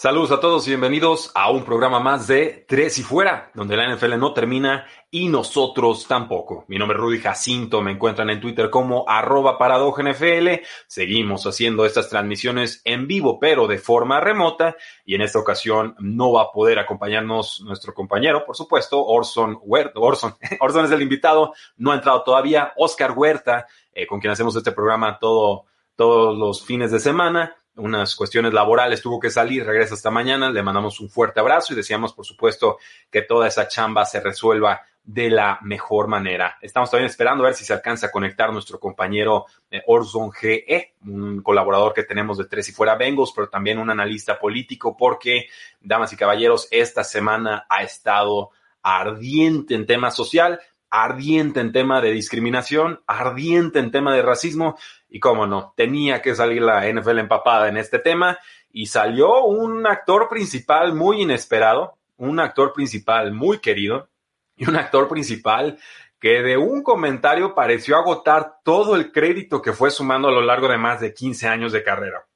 Saludos a todos y bienvenidos a un programa más de Tres y Fuera, donde la NFL no termina y nosotros tampoco. Mi nombre es Rudy Jacinto, me encuentran en Twitter como arroba NFL. Seguimos haciendo estas transmisiones en vivo, pero de forma remota, y en esta ocasión no va a poder acompañarnos nuestro compañero, por supuesto, Orson Huerta. Orson, Orson es el invitado, no ha entrado todavía. Oscar Huerta, eh, con quien hacemos este programa todo, todos los fines de semana unas cuestiones laborales, tuvo que salir, regresa esta mañana, le mandamos un fuerte abrazo y deseamos, por supuesto, que toda esa chamba se resuelva de la mejor manera. Estamos también esperando a ver si se alcanza a conectar nuestro compañero eh, Orson GE, un colaborador que tenemos de Tres y Fuera Bengals, pero también un analista político, porque, damas y caballeros, esta semana ha estado ardiente en tema social, ardiente en tema de discriminación, ardiente en tema de racismo y cómo no, tenía que salir la NFL empapada en este tema y salió un actor principal muy inesperado, un actor principal muy querido y un actor principal que de un comentario pareció agotar todo el crédito que fue sumando a lo largo de más de 15 años de carrera.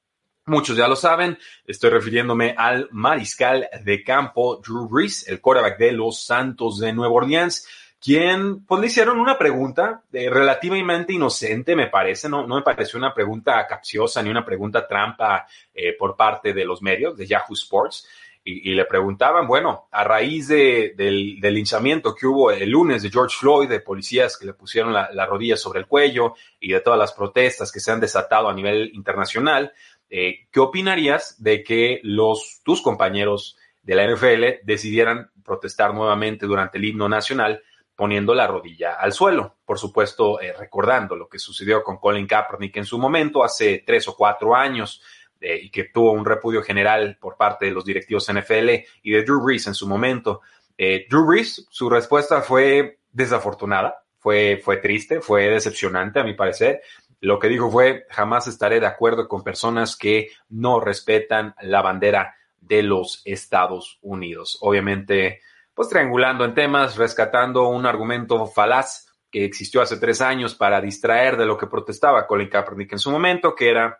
Muchos ya lo saben, estoy refiriéndome al mariscal de campo Drew Brees, el quarterback de los Santos de Nueva Orleans, quien pues le hicieron una pregunta eh, relativamente inocente, me parece, no, no me pareció una pregunta capciosa ni una pregunta trampa eh, por parte de los medios de Yahoo Sports. Y, le preguntaban, bueno, a raíz de, del, del, linchamiento que hubo el lunes de George Floyd, de policías que le pusieron la, la, rodilla sobre el cuello y de todas las protestas que se han desatado a nivel internacional, eh, ¿qué opinarías de que los, tus compañeros de la NFL decidieran protestar nuevamente durante el himno nacional poniendo la rodilla al suelo. Por supuesto, eh, recordando lo que sucedió con Colin Kaepernick en su momento, hace tres o cuatro años, eh, y que tuvo un repudio general por parte de los directivos NFL y de Drew Brees en su momento. Eh, Drew Brees, su respuesta fue desafortunada, fue, fue triste, fue decepcionante a mi parecer. Lo que dijo fue, jamás estaré de acuerdo con personas que no respetan la bandera de los Estados Unidos. Obviamente, pues triangulando en temas, rescatando un argumento falaz que existió hace tres años para distraer de lo que protestaba Colin Kaepernick en su momento, que era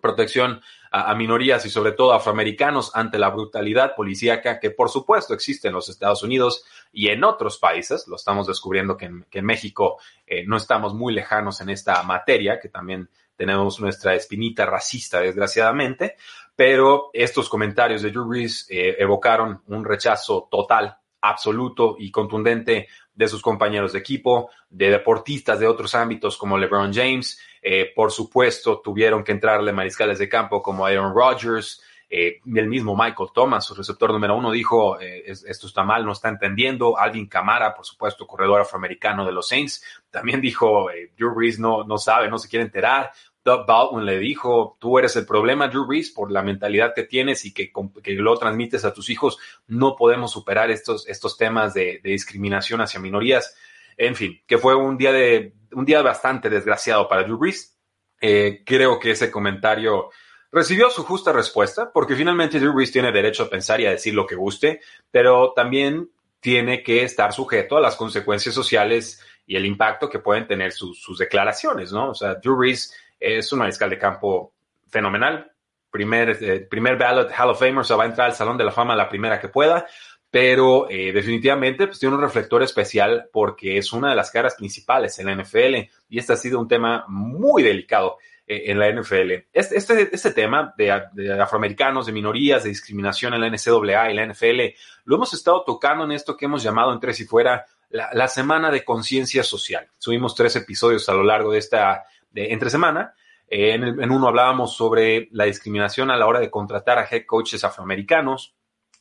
protección a, minorías y sobre todo afroamericanos ante la brutalidad policíaca que por supuesto existe en los Estados Unidos y en otros países. Lo estamos descubriendo que en, México eh, no estamos muy lejanos en esta materia, que también tenemos nuestra espinita racista, desgraciadamente, pero estos comentarios de Drew Brees eh, evocaron un rechazo total absoluto y contundente de sus compañeros de equipo, de deportistas de otros ámbitos como LeBron James. Eh, por supuesto, tuvieron que entrarle mariscales de campo como Aaron Rodgers. Eh, el mismo Michael Thomas, su receptor número uno, dijo, eh, esto está mal, no está entendiendo. Alvin Camara, por supuesto, corredor afroamericano de los Saints, también dijo, Drew Brees no, no sabe, no se quiere enterar. Doug Baldwin le dijo, tú eres el problema, Drew Brees, por la mentalidad que tienes y que, lo transmites a tus hijos. No podemos superar estos, estos temas de, discriminación hacia minorías. En fin, que fue un día, de, un día bastante desgraciado para Drew Brees. Eh, creo que ese comentario recibió su justa respuesta, porque finalmente Drew Brees tiene derecho a pensar y a decir lo que guste, pero también tiene que estar sujeto a las consecuencias sociales y el impacto que pueden tener sus, sus declaraciones, ¿no? O sea, Drew Brees es un mariscal de campo fenomenal. Primer, eh, primer ballot Hall of Famer, se va a entrar al Salón de la Fama la primera que pueda, pero eh, definitivamente pues, tiene un reflector especial porque es una de las caras principales en la NFL y este ha sido un tema muy delicado eh, en la NFL. Este, este, este tema de, afroamericanos, de minorías, de discriminación en la NCAA y la NFL, lo hemos estado tocando en esto que hemos llamado en Tres y Fuera la, la semana de conciencia social. Subimos tres episodios a lo largo de esta entre semana, en, uno hablábamos sobre la discriminación a la hora de contratar a head coaches afroamericanos.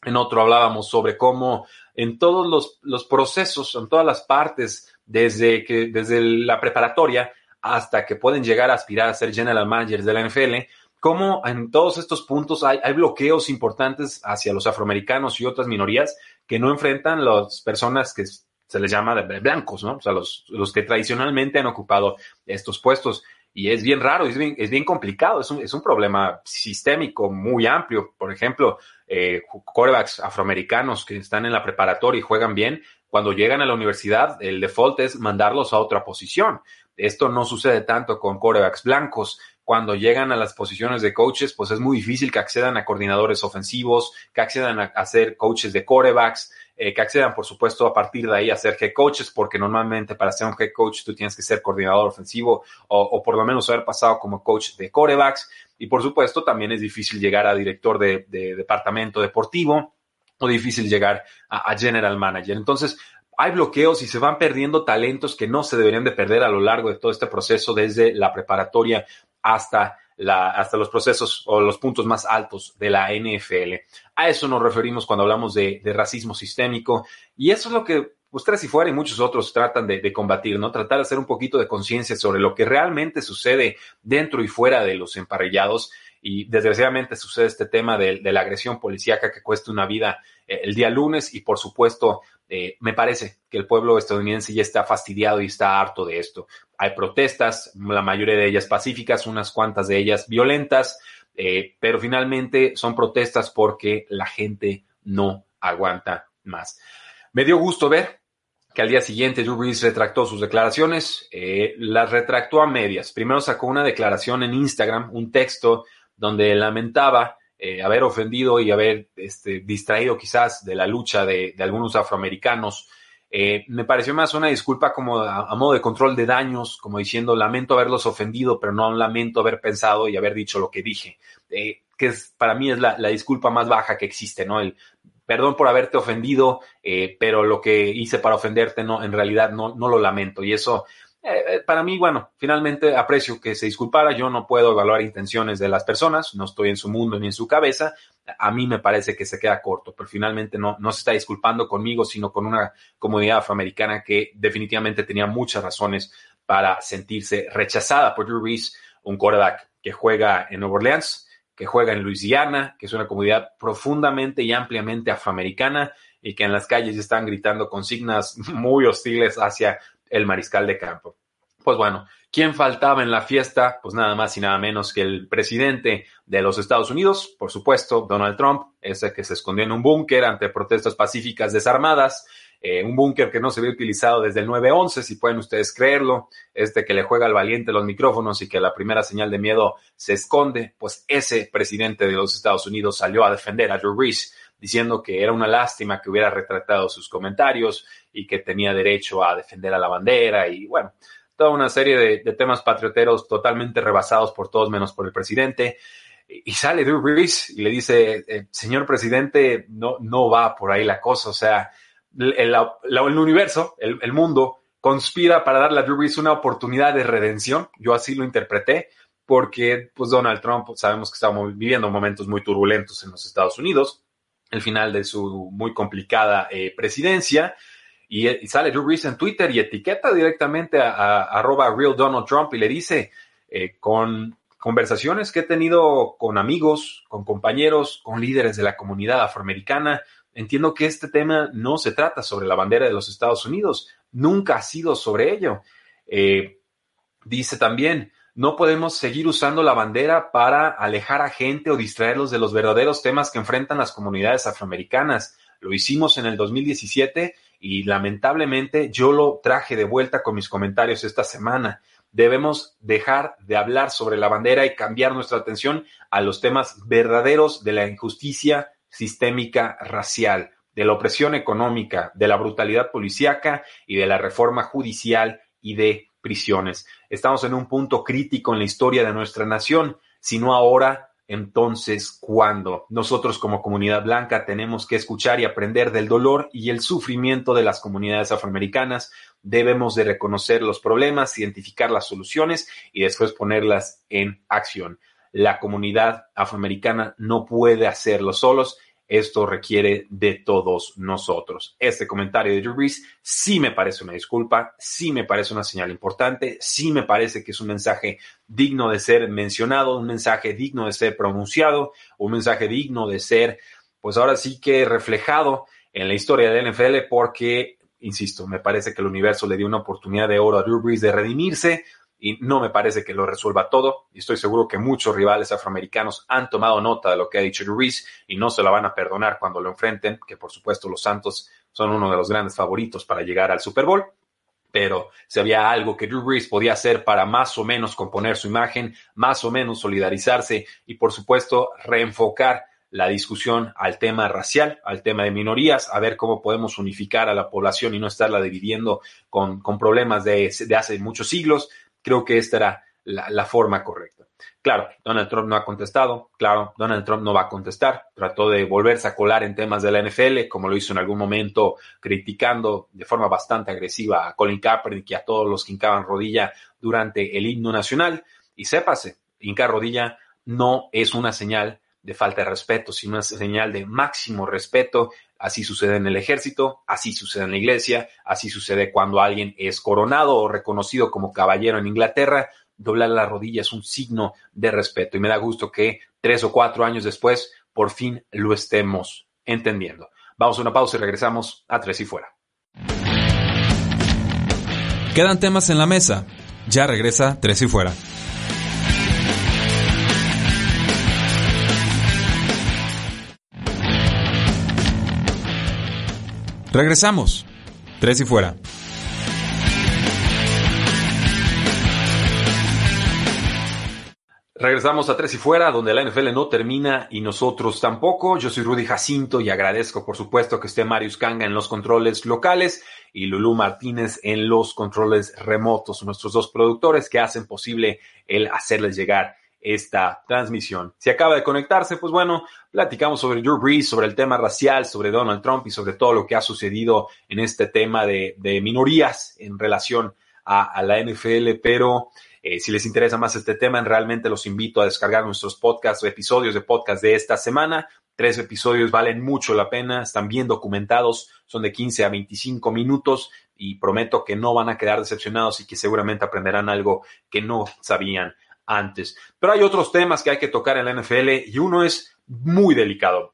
En otro hablábamos sobre cómo en todos los, los procesos, en todas las partes, desde, que, desde la preparatoria hasta que pueden llegar a aspirar a ser general managers de la NFL, cómo en todos estos puntos hay, hay, bloqueos importantes hacia los afroamericanos y otras minorías que no enfrentan las personas que se les llama blancos, ¿no? O sea, los, los que tradicionalmente han ocupado estos puestos. Y es bien raro, es bien, es bien complicado, es un, es un problema sistémico muy amplio. Por ejemplo, eh, quarterbacks afroamericanos que están en la preparatoria y juegan bien, cuando llegan a la universidad, el default es mandarlos a otra posición. Esto no sucede tanto con quarterbacks blancos. Cuando llegan a las posiciones de coaches, pues es muy difícil que accedan a coordinadores ofensivos, que accedan a, a ser coaches de quarterbacks. Eh, que accedan, por supuesto, a partir de ahí a ser head coaches, porque normalmente para ser un head coach tú tienes que ser coordinador ofensivo o, por lo menos haber pasado como coach de corebacks. Y por supuesto, también es difícil llegar a director de, departamento deportivo o difícil llegar a, a general manager. Entonces, hay bloqueos y se van perdiendo talentos que no se deberían de perder a lo largo de todo este proceso, desde la preparatoria hasta hasta los procesos o los puntos más altos de la NFL. A eso nos referimos cuando hablamos de, racismo sistémico y eso es lo que ustedes y fuera y muchos otros tratan de, combatir, ¿no? Tratar de hacer un poquito de conciencia sobre lo que realmente sucede dentro y fuera de los emparrillados y desgraciadamente sucede este tema de, la agresión policíaca que cuesta una vida eh, el día lunes y por supuesto eh, me parece que el pueblo estadounidense ya está fastidiado y está harto de esto. Hay protestas, la mayoría de ellas pacíficas, unas cuantas de ellas violentas, eh, pero finalmente son protestas porque la gente no aguanta más. Me dio gusto ver que al día siguiente Drew Brees retractó sus declaraciones, las retractó a medias. Primero sacó una declaración en Instagram, un texto donde lamentaba eh, haber ofendido y haber este, distraído quizás de la lucha de, algunos afroamericanos. Eh, me pareció más una disculpa como a, modo de control de daños, como diciendo lamento haberlos ofendido, pero no lamento haber pensado y haber dicho lo que dije, eh, que es, para mí es la, disculpa más baja que existe, ¿no? El perdón por haberte ofendido, pero lo que hice para ofenderte no, en realidad no, no lo lamento y eso eh, eh, para mí, bueno, finalmente aprecio que se disculpara. Yo no puedo evaluar intenciones de las personas, no estoy en su mundo ni en su cabeza. A mí me parece que se queda corto, pero finalmente no, no se está disculpando conmigo, sino con una comunidad afroamericana que definitivamente tenía muchas razones para sentirse rechazada por Drew Reese, un quarterback que juega en Nueva Orleans, que juega en Luisiana, que es una comunidad profundamente y ampliamente afroamericana y que en las calles están gritando consignas muy hostiles hacia el mariscal de campo. Pues bueno, ¿quién faltaba en la fiesta? Pues nada más y nada menos que el presidente de los Estados Unidos, por supuesto, Donald Trump, ese que se escondió en un búnker ante protestas pacíficas desarmadas, eh, un búnker que no se había utilizado desde el 9-11, si pueden ustedes creerlo, este que le juega al valiente los micrófonos y que la primera señal de miedo se esconde, pues ese presidente de los Estados Unidos salió a defender a Drew Brees diciendo que era una lástima que hubiera retratado sus comentarios y que tenía derecho a defender a la bandera y bueno, toda una serie de, temas patrioteros totalmente rebasados por todos menos por el presidente. Y sale Drew Brees y le dice, eh, señor presidente, no, no va por ahí la cosa. O sea, el, universo, el, mundo, conspira para darle a Drew Brees una oportunidad de redención. Yo así lo interpreté, porque pues Donald Trump sabemos que estamos viviendo momentos muy turbulentos en los Estados Unidos el final de su muy complicada eh, presidencia. Y, sale Drew Brees en Twitter y etiqueta directamente a, arroba real Donald Trump y le dice, eh, con conversaciones que he tenido con amigos, con compañeros, con líderes de la comunidad afroamericana, entiendo que este tema no se trata sobre la bandera de los Estados Unidos, nunca ha sido sobre ello. Eh, dice también, no podemos seguir usando la bandera para alejar a gente o distraerlos de los verdaderos temas que enfrentan las comunidades afroamericanas. Lo hicimos en el 2017 y lamentablemente yo lo traje de vuelta con mis comentarios esta semana. Debemos dejar de hablar sobre la bandera y cambiar nuestra atención a los temas verdaderos de la injusticia sistémica racial, de la opresión económica, de la brutalidad policíaca y de la reforma judicial y de prisiones. Estamos en un punto crítico en la historia de nuestra nación. Si no ahora, entonces cuándo? Nosotros como comunidad blanca tenemos que escuchar y aprender del dolor y el sufrimiento de las comunidades afroamericanas. Debemos de reconocer los problemas, identificar las soluciones y después ponerlas en acción. La comunidad afroamericana no puede hacerlo solos esto requiere de todos nosotros. Este comentario de Drew Brees sí me parece una disculpa, sí me parece una señal importante, sí me parece que es un mensaje digno de ser mencionado, un mensaje digno de ser pronunciado, un mensaje digno de ser, pues ahora sí que reflejado en la historia del NFL porque, insisto, me parece que el universo le dio una oportunidad de oro a Drew Brees de redimirse, y no me parece que lo resuelva todo. Y estoy seguro que muchos rivales afroamericanos han tomado nota de lo que ha dicho Ruiz y no se la van a perdonar cuando lo enfrenten, que por supuesto los Santos son uno de los grandes favoritos para llegar al Super Bowl. Pero si había algo que Drew Brees podía hacer para más o menos componer su imagen, más o menos solidarizarse y por supuesto reenfocar la discusión al tema racial, al tema de minorías, a ver cómo podemos unificar a la población y no estarla dividiendo con, con problemas de, de hace muchos siglos, Creo que esta era la, forma correcta. Claro, Donald Trump no ha contestado, claro, Donald Trump no va a contestar, trató de volverse a colar en temas de la NFL, como lo hizo en algún momento, criticando de forma bastante agresiva a Colin Kaepernick y a todos los que hincaban rodilla durante el himno nacional. Y sépase, hincar rodilla no es una señal de falta de respeto, sino una señal de máximo respeto Así sucede en el ejército, así sucede en la iglesia, así sucede cuando alguien es coronado o reconocido como caballero en Inglaterra. Doblar la rodilla es un signo de respeto y me da gusto que tres o cuatro años después por fin lo estemos entendiendo. Vamos a una pausa y regresamos a Tres y Fuera. Quedan temas en la mesa. Ya regresa Tres y Fuera. Regresamos. Tres y fuera. Regresamos a Tres y Fuera, donde la NFL no termina y nosotros tampoco. Yo soy Rudy Jacinto y agradezco, por supuesto, que esté Marius Kanga en los controles locales y Lulú Martínez en los controles remotos, nuestros dos productores que hacen posible el hacerles llegar esta transmisión. Si acaba de conectarse, pues bueno, platicamos sobre Drew Brees, sobre el tema racial, sobre Donald Trump y sobre todo lo que ha sucedido en este tema de, minorías en relación a, la NFL, pero eh, si les interesa más este tema, realmente los invito a descargar nuestros podcasts episodios de podcast de esta semana. Tres episodios valen mucho la pena, están bien documentados, son de 15 a 25 minutos y prometo que no van a quedar decepcionados y que seguramente aprenderán algo que no sabían antes. Pero hay otros temas que hay que tocar en la NFL y uno es muy delicado.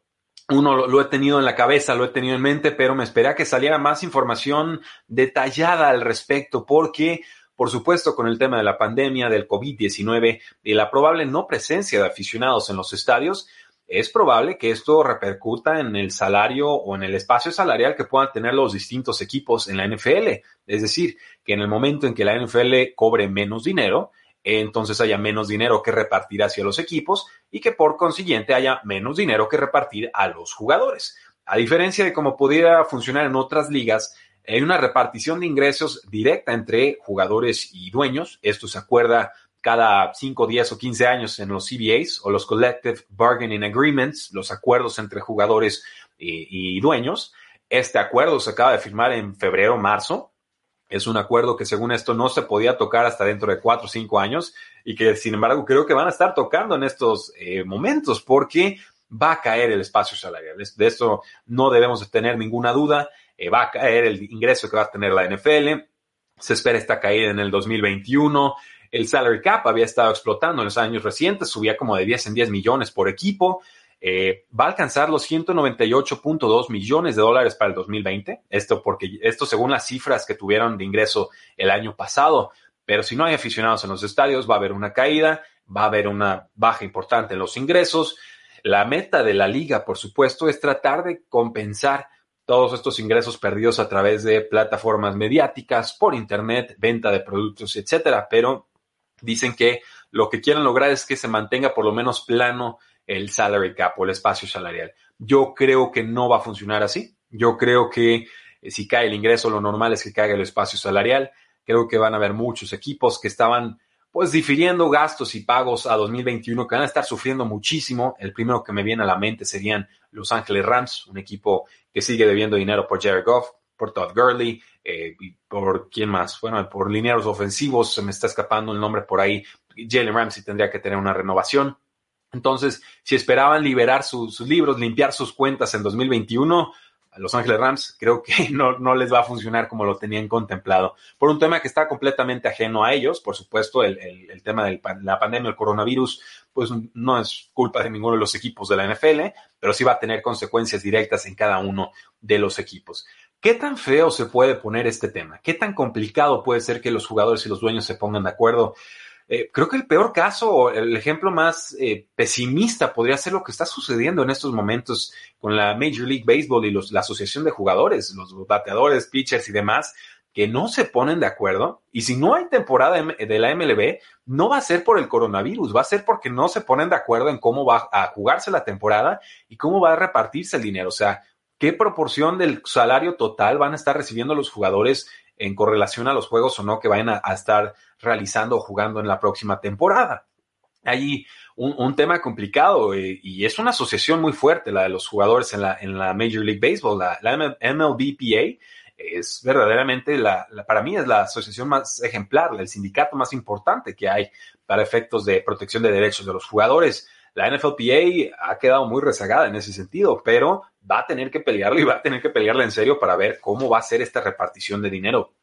Uno lo, he tenido en la cabeza, lo he tenido en mente, pero me esperé a que saliera más información detallada al respecto, porque, por supuesto, con el tema de la pandemia, del COVID-19 y la probable no presencia de aficionados en los estadios, es probable que esto repercuta en el salario o en el espacio salarial que puedan tener los distintos equipos en la NFL. Es decir, que en el momento en que la NFL cobre menos dinero, entonces haya menos dinero que repartir hacia los equipos y que por consiguiente haya menos dinero que repartir a los jugadores. A diferencia de cómo pudiera funcionar en otras ligas, hay una repartición de ingresos directa entre jugadores y dueños. Esto se acuerda cada 5, 10 o 15 años en los CBAs o los Collective Bargaining Agreements, los acuerdos entre jugadores y, y dueños. Este acuerdo se acaba de firmar en febrero, marzo, es un acuerdo que según esto no se podía tocar hasta dentro de cuatro o cinco años y que sin embargo creo que van a estar tocando en estos eh, momentos porque va a caer el espacio salarial. De esto no debemos tener ninguna duda. Eh, va a caer el ingreso que va a tener la NFL. Se espera esta caída en el 2021. El salary cap había estado explotando en los años recientes, subía como de 10 en 10 millones por equipo. Eh, va a alcanzar los 198.2 millones de dólares para el 2020. Esto porque esto según las cifras que tuvieron de ingreso el año pasado. Pero si no hay aficionados en los estadios, va a haber una caída, va a haber una baja importante en los ingresos. La meta de la liga, por supuesto, es tratar de compensar todos estos ingresos perdidos a través de plataformas mediáticas, por internet, venta de productos, etcétera. Pero dicen que lo que quieren lograr es que se mantenga por lo menos plano el salary cap o el espacio salarial. Yo creo que no va a funcionar así. Yo creo que eh, si cae el ingreso, lo normal es que caiga el espacio salarial. Creo que van a haber muchos equipos que estaban pues difiriendo gastos y pagos a 2021 que van a estar sufriendo muchísimo. El primero que me viene a la mente serían Los Ángeles Rams, un equipo que sigue debiendo dinero por Jared Goff, por Todd Gurley, eh, y por quién más, bueno, por linearos ofensivos, se me está escapando el nombre por ahí. Jalen Ramsey tendría que tener una renovación. Entonces, si esperaban liberar sus libros, limpiar sus cuentas en 2021, los Ángeles Rams, creo que no, no, les va a funcionar como lo tenían contemplado. Por un tema que está completamente ajeno a ellos, por supuesto, el, el, tema de la pandemia, el coronavirus, pues no es culpa de ninguno de los equipos de la NFL, pero sí va a tener consecuencias directas en cada uno de los equipos. ¿Qué tan feo se puede poner este tema? ¿Qué tan complicado puede ser que los jugadores y los dueños se pongan de acuerdo? Eh, creo que el peor caso, el ejemplo más eh, pesimista podría ser lo que está sucediendo en estos momentos con la Major League Baseball y la Asociación de Jugadores, los bateadores, pitchers y demás, que no se ponen de acuerdo. Y si no hay temporada de la MLB, no va a ser por el coronavirus, va a ser porque no se ponen de acuerdo en cómo va a jugarse la temporada y cómo va a repartirse el dinero. O sea, qué proporción del salario total van a estar recibiendo los jugadores en correlación a los juegos o no que vayan a, estar realizando o jugando en la próxima temporada. Hay un, tema complicado eh, y es una asociación muy fuerte la de los jugadores en la, en la Major League Baseball, la MLBPA es verdaderamente la, para mí es la asociación más ejemplar, el sindicato más importante que hay para efectos de protección de derechos de los jugadores. La NFLPA ha quedado muy rezagada en ese sentido, pero va a tener que pelearlo y va a tener que pelearla en serio para ver cómo va a ser esta repartición de dinero.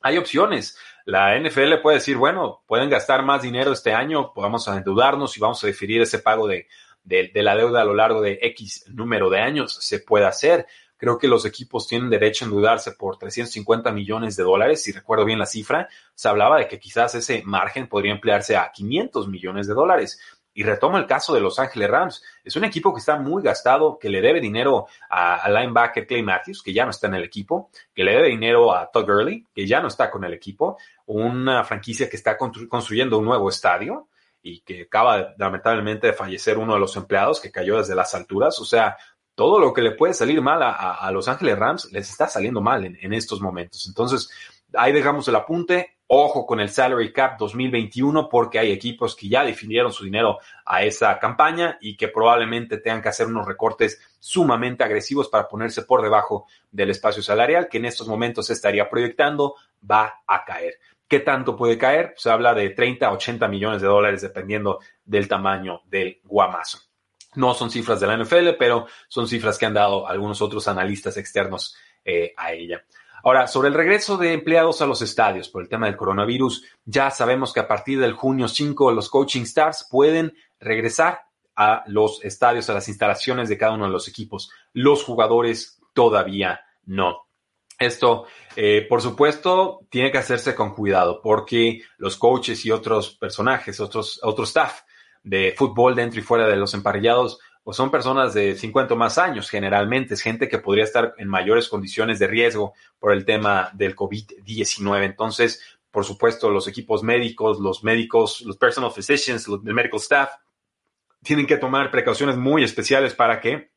Hay opciones. La NFL puede decir, bueno, pueden gastar más dinero este año, podemos endeudarnos y vamos a definir ese pago de, de, la deuda a lo largo de X número de años. Se puede hacer. Creo que los equipos tienen derecho a endeudarse por 350 millones de dólares. Si recuerdo bien la cifra, se hablaba de que quizás ese margen podría emplearse a 500 millones de dólares. Y retomo el caso de Los Ángeles Rams. Es un equipo que está muy gastado, que le debe dinero a, linebacker Clay Matthews, que ya no está en el equipo, que le debe dinero a Todd Gurley, que ya no está con el equipo, una franquicia que está construyendo un nuevo estadio y que acaba lamentablemente de fallecer uno de los empleados que cayó desde las alturas. O sea, todo lo que le puede salir mal a, Los Ángeles Rams les está saliendo mal en estos momentos. Entonces, ahí dejamos el apunte. Ojo con el salary cap 2021 porque hay equipos que ya definieron su dinero a esa campaña y que probablemente tengan que hacer unos recortes sumamente agresivos para ponerse por debajo del espacio salarial que en estos momentos se estaría proyectando va a caer. ¿Qué tanto puede caer? Se habla de 30 a 80 millones de dólares dependiendo del tamaño del guamazo. No son cifras de la NFL, pero son cifras que han dado algunos otros analistas externos eh, a ella. Ahora, sobre el regreso de empleados a los estadios por el tema del coronavirus, ya sabemos que a partir del junio 5 los coaching stars pueden regresar a los estadios, a las instalaciones de cada uno de los equipos. Los jugadores todavía no. Esto, eh, por supuesto, tiene que hacerse con cuidado porque los coaches y otros personajes, otros, otro staff de fútbol dentro y fuera de los emparrillados pues son personas de 50 o más años, generalmente es gente que podría estar en mayores condiciones de riesgo por el tema del COVID-19. Entonces, por supuesto, los equipos médicos, los médicos, los personal physicians, los, el medical staff, tienen que tomar precauciones muy especiales para que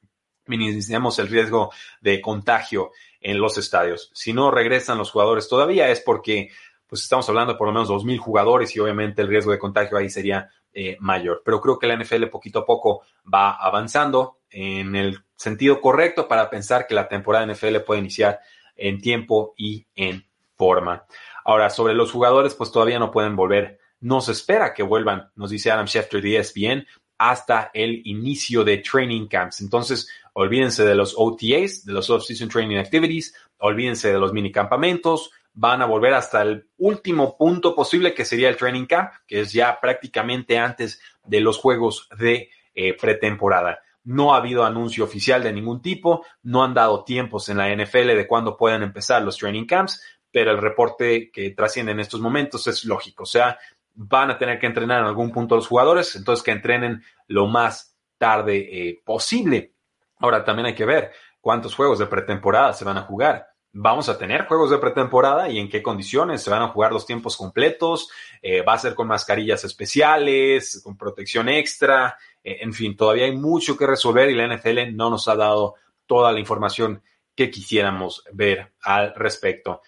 minimicemos el riesgo de contagio en los estadios. Si no regresan los jugadores todavía es porque pues estamos hablando de por lo menos 2.000 jugadores y obviamente el riesgo de contagio ahí sería eh, mayor. Pero creo que la NFL poquito a poco va avanzando en el sentido correcto para pensar que la temporada de NFL puede iniciar en tiempo y en forma. Ahora, sobre los jugadores, pues todavía no pueden volver. No se espera que vuelvan, nos dice Adam Schefter de ESPN, hasta el inicio de training camps. Entonces, olvídense de los OTAs, de los Off-Season Training Activities, olvídense de los minicampamentos, van a volver hasta el último punto posible, que sería el training camp, que es ya prácticamente antes de los juegos de eh, pretemporada. No ha habido anuncio oficial de ningún tipo, no han dado tiempos en la NFL de cuándo pueden empezar los training camps, pero el reporte que trasciende en estos momentos es lógico. O sea, van a tener que entrenar en algún punto los jugadores, entonces que entrenen lo más tarde eh, posible. Ahora también hay que ver cuántos juegos de pretemporada se van a jugar vamos a tener juegos de pretemporada y en qué condiciones se van a jugar los tiempos completos, eh, va a ser con mascarillas especiales, con protección extra, eh, en fin, todavía hay mucho que resolver y la NFL no nos ha dado toda la información que quisiéramos ver al respecto.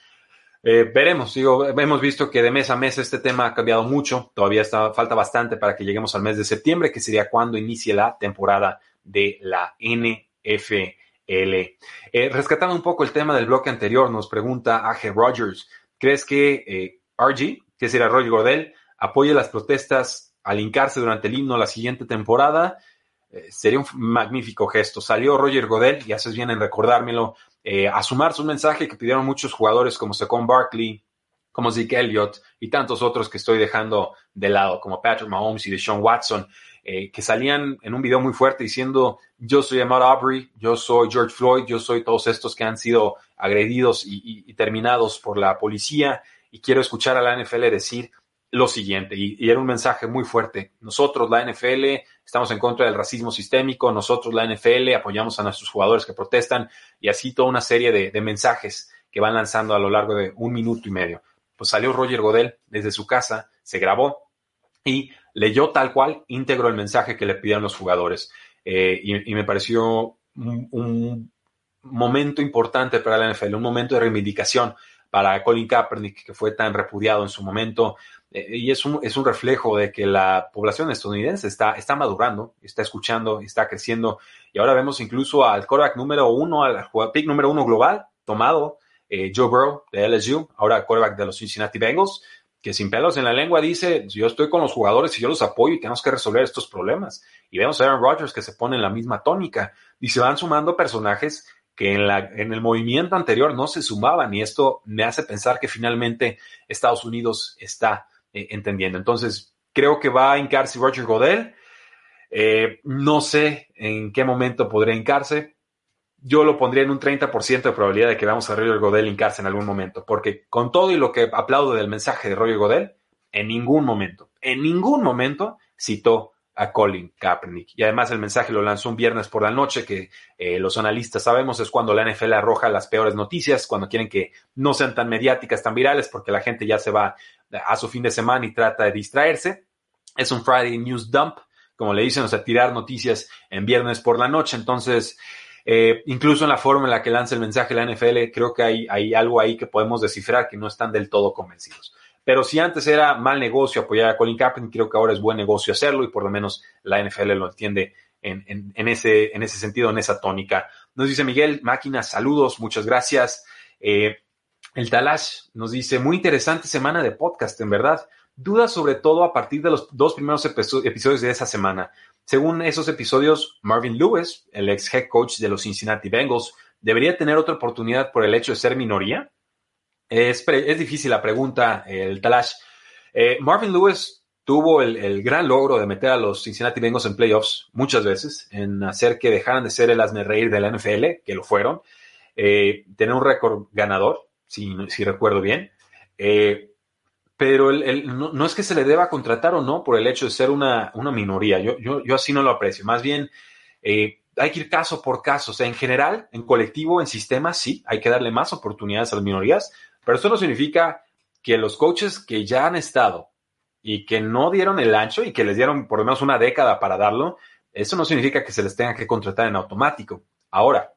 eh, veremos, digo, hemos visto que de mes a mes este tema ha cambiado mucho, todavía está, falta bastante para que lleguemos al mes de septiembre, que sería cuando inicie la temporada de la NFL. Eh, rescatando un poco el tema del bloque anterior, nos pregunta A.G. Rogers, ¿crees que eh, RG, que será Roger Gordell, apoye las protestas al hincarse durante el himno la siguiente temporada? Eh, sería un magnífico gesto. Salió Roger Godel, y haces bien en recordármelo, eh, a sumar su mensaje que pidieron muchos jugadores como Saquon Barkley, como Zeke Elliott y tantos otros que estoy dejando de lado, como Patrick Mahomes y Deshaun Watson, eh, que salían en un video muy fuerte diciendo, yo soy Ahmad Aubrey, yo soy George Floyd, yo soy todos estos que han sido agredidos y terminados por la policía, y quiero escuchar a la NFL decir, lo siguiente, y, era un mensaje muy fuerte. Nosotros, la NFL, estamos en contra del racismo sistémico, nosotros, la NFL, apoyamos a nuestros jugadores que protestan, y así toda una serie de, mensajes que van lanzando a lo largo de un minuto y medio. Pues salió Roger Godel desde su casa, se grabó y leyó tal cual íntegro el mensaje que le pidieron los jugadores. Eh, y, me pareció un, momento importante para la NFL, un momento de reivindicación para Colin Kaepernick, que fue tan repudiado en su momento, eh, y es un, es un reflejo de que la población estadounidense está, está madurando, está escuchando, está creciendo. Y ahora vemos incluso al quarterback número uno, al pick número uno global, tomado, eh, Joe Burrow de LSU, ahora quarterback de los Cincinnati Bengals, que sin pelos en la lengua dice, yo estoy con los jugadores y yo los apoyo y tenemos que resolver estos problemas. Y vemos a Aaron Rodgers que se pone en la misma tónica y se van sumando personajes que en, la, en el movimiento anterior no se sumaban y esto me hace pensar que finalmente Estados Unidos está eh, entendiendo. Entonces, creo que va a hincarse Roger Godel. Eh, no sé en qué momento podría hincarse. Yo lo pondría en un 30% de probabilidad de que vamos a Roger Godel hincarse en algún momento, porque con todo y lo que aplaudo del mensaje de Roger Godel, en ningún momento, en ningún momento citó a Colin Kaepernick. Y además el mensaje lo lanzó un viernes por la noche, que eh, los analistas sabemos es cuando la NFL arroja las peores noticias, cuando quieren que no sean tan mediáticas, tan virales, porque la gente ya se va a su fin de semana y trata de distraerse. Es un Friday News Dump, como le dicen, o sea, tirar noticias en viernes por la noche. Entonces, eh, incluso en la forma en la que lanza el mensaje la NFL, creo que hay, hay algo ahí que podemos descifrar que no están del todo convencidos. Pero si antes era mal negocio apoyar a Colin Kaepernick, creo que ahora es buen negocio hacerlo y por lo menos la NFL lo entiende en, ese, en ese sentido, en esa tónica. Nos dice Miguel Máquina, saludos, muchas gracias. Eh, el Talash nos dice, muy interesante semana de podcast, en verdad. Dudas sobre todo a partir de los dos primeros episodios de esa semana. Según esos episodios, Marvin Lewis, el ex head coach de los Cincinnati Bengals, ¿debería tener otra oportunidad por el hecho de ser minoría? Es, difícil la pregunta, el Talash. Eh, Marvin Lewis tuvo el, gran logro de meter a los Cincinnati Bengals en playoffs muchas veces, en hacer que dejaran de ser el asme reír de la NFL, que lo fueron, eh, tener un récord ganador si, recuerdo bien. Eh, pero no, es que se le deba contratar o no por el hecho de ser una, minoría. Yo, yo, así no lo aprecio. Más bien, eh, hay que ir caso por caso. O sea, en general, en colectivo, en sistema, sí, hay que darle más oportunidades a las minorías, pero eso no significa que los coaches que ya han estado y que no dieron el ancho y que les dieron por lo menos una década para darlo, eso no significa que se les tenga que contratar en automático. Ahora,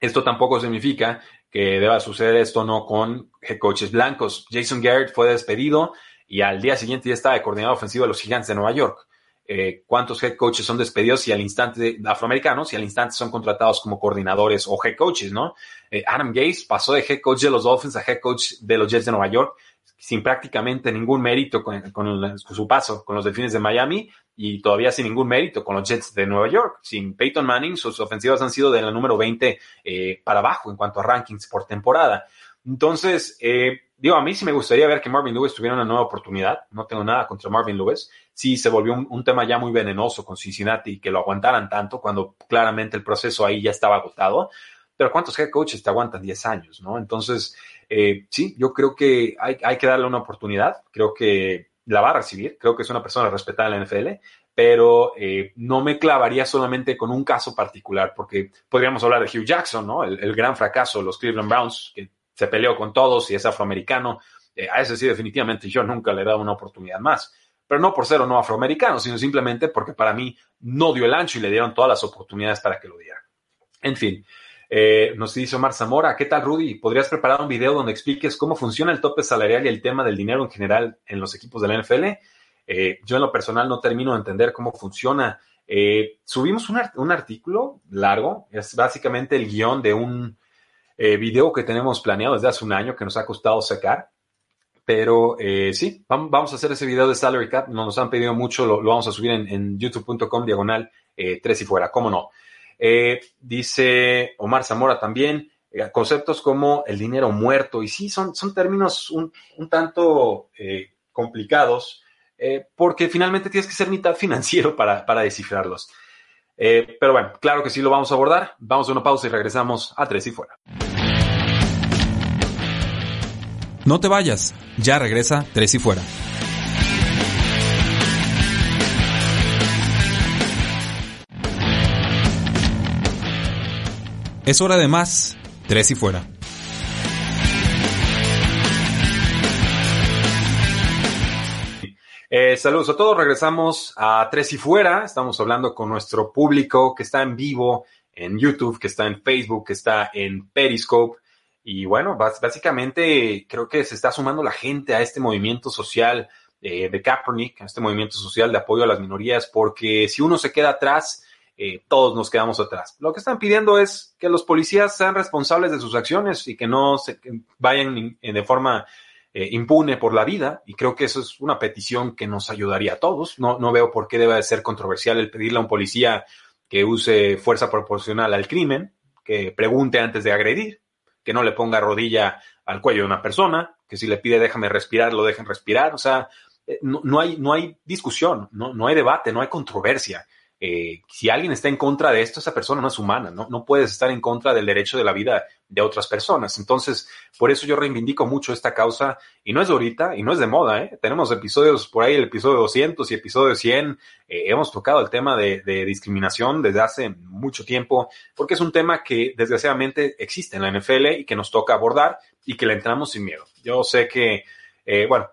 esto tampoco significa que deba suceder esto no con head coaches blancos. Jason Garrett fue despedido y al día siguiente ya estaba de coordinador ofensivo de los Gigantes de Nueva York. Eh, ¿Cuántos head coaches son despedidos y al instante afroamericanos y al instante son contratados como coordinadores o head coaches, no? Eh, Adam Gase pasó de head coach de los Dolphins a head coach de los Jets de Nueva York sin prácticamente ningún mérito con, con, su paso con los Delfines de Miami y todavía sin ningún mérito con los Jets de Nueva York. Sin Peyton Manning, sus ofensivas han sido de la número 20 eh, para abajo en cuanto a rankings por temporada. Entonces, eh, digo, a mí sí me gustaría ver que Marvin Lewis tuviera una nueva oportunidad. No tengo nada contra Marvin Lewis. Sí se volvió un, tema ya muy venenoso con Cincinnati y que lo aguantaran tanto cuando claramente el proceso ahí ya estaba agotado. Pero ¿cuántos head coaches te aguantan 10 años, no? Entonces, eh, sí, yo creo que hay, hay que darle una oportunidad. Creo que la va a recibir. Creo que es una persona respetada en la NFL, pero eh, no me clavaría solamente con un caso particular, porque podríamos hablar de Hugh Jackson, ¿no? El, gran fracaso, los Cleveland Browns, que se peleó con todos y es afroamericano. Eh, a ese sí, definitivamente yo nunca le he dado una oportunidad más. Pero no por ser o no afroamericano, sino simplemente porque para mí no dio el ancho y le dieron todas las oportunidades para que lo diera. En fin, Eh, nos dice Omar Zamora, ¿qué tal Rudy? ¿Podrías preparar un video donde expliques cómo funciona el tope salarial y el tema del dinero en general en los equipos de la NFL? Eh, yo en lo personal no termino de entender cómo funciona. Eh, subimos un, un, artículo largo, es básicamente el guion de un video que tenemos planeado desde hace un año que nos ha costado sacar. Pero sí, vamos a hacer ese video de Salary Cap, nos han pedido mucho, lo, lo vamos a subir en, en youtube.com diagonal 3 y fuera, cómo no. Eh, dice Omar Zamora también, eh, conceptos como el dinero muerto, y sí, son, son términos un, tanto eh, complicados, porque finalmente tienes que ser mitad financiero para, para descifrarlos. pero bueno, claro que sí lo vamos a abordar. Vamos a una pausa y regresamos a Tres y Fuera. No te vayas, ya regresa Tres y Fuera. Es hora de más. Tres y fuera. Eh, saludos a todos, regresamos a Tres y Fuera. Estamos hablando con nuestro público que está en vivo en YouTube, que está en Facebook, que está en Periscope. Y bueno, básicamente creo que se está sumando la gente a este movimiento social eh, de Kaepernick, a este movimiento social de apoyo a las minorías, porque si uno se queda atrás, eh, todos nos quedamos atrás. Lo que están pidiendo es que los policías sean responsables de sus acciones y que no se vayan de forma eh, impune por la vida. Y creo que eso es una petición que nos ayudaría a todos. No, no veo por qué debe ser controversial el pedirle a un policía que use fuerza proporcional al crimen, que pregunte antes de agredir, que no le ponga rodilla al cuello de una persona, que si le pide déjame respirar, lo dejen respirar. O sea, eh, no, hay, no hay discusión, no, no hay debate, no hay controversia. Eh, si alguien está en contra de esto, esa persona no es humana, ¿no? Puedes estar en contra del derecho de la vida de otras personas. Entonces, por eso yo reivindico mucho esta causa y no es de ahorita y no es de moda, ¿eh? Tenemos episodios por ahí, el episodio 200 y episodio 100, eh, hemos tocado el tema de, discriminación desde hace mucho tiempo, porque es un tema que desgraciadamente existe en la NFL y que nos toca abordar y que le entramos sin miedo. Yo sé que, eh, bueno,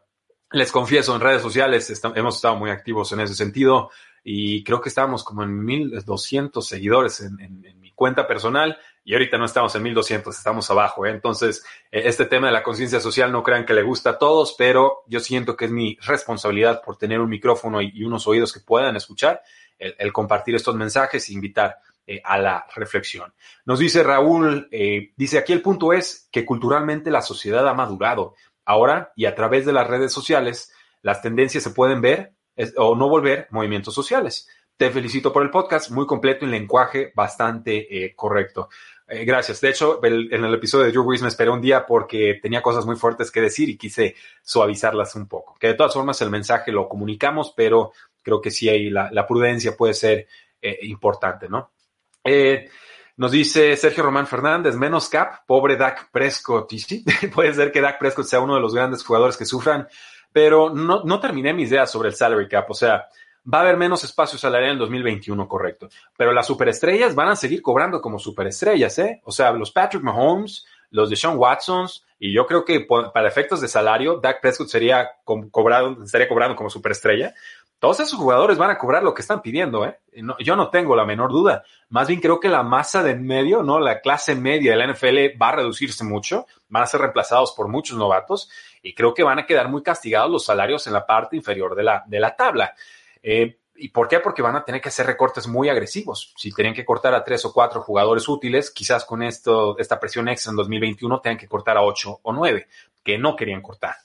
les confieso, en redes sociales hemos estado muy activos en ese sentido y creo que estábamos como en 1200 seguidores en, mi cuenta personal y ahorita no estamos en 1200, estamos abajo. ¿eh? Entonces, eh, este tema de la conciencia social no crean que le gusta a todos, pero yo siento que es mi responsabilidad por tener un micrófono y, unos oídos que puedan escuchar, el, compartir estos mensajes e invitar eh, a la reflexión. Nos dice Raúl, dice aquí el punto es que culturalmente la sociedad ha madurado. Ahora y a través de las redes sociales, las tendencias se pueden ver o no volver movimientos sociales. Te felicito por el podcast, muy completo y lenguaje bastante eh, correcto. Eh, gracias. De hecho, en el episodio de Drew Brees me esperé un día porque tenía cosas muy fuertes que decir y quise suavizarlas un poco. Que de todas formas el mensaje lo comunicamos, pero creo que sí hay la, prudencia puede ser eh, importante, ¿no? nos dice Sergio Román Fernández, menos cap, pobre Dak Prescott. Y sí, puede ser que Dak Prescott sea uno de los grandes jugadores que sufran pero no, no terminé mis ideas sobre el salary cap. O sea, va a haber menos espacio salarial en 2021, correcto. Pero las superestrellas van a seguir cobrando como superestrellas, ¿eh? O sea, los Patrick Mahomes, los de Sean Watsons, y yo creo que para efectos de salario, Dak Prescott sería cobrado, estaría cobrando como superestrella. Todos esos jugadores van a cobrar lo que están pidiendo, ¿eh? yo no tengo la menor duda. Más bien creo que la masa de medio, ¿no? La clase media de la NFL va a reducirse mucho, van a ser reemplazados por muchos novatos y creo que van a quedar muy castigados los salarios en la parte inferior de la, de la tabla. Eh, ¿Y por qué? Porque van a tener que hacer recortes muy agresivos. Si tienen que cortar a tres o cuatro jugadores útiles, quizás con esto, esta presión extra en 2021 tengan que cortar a ocho o nueve, que no querían cortar.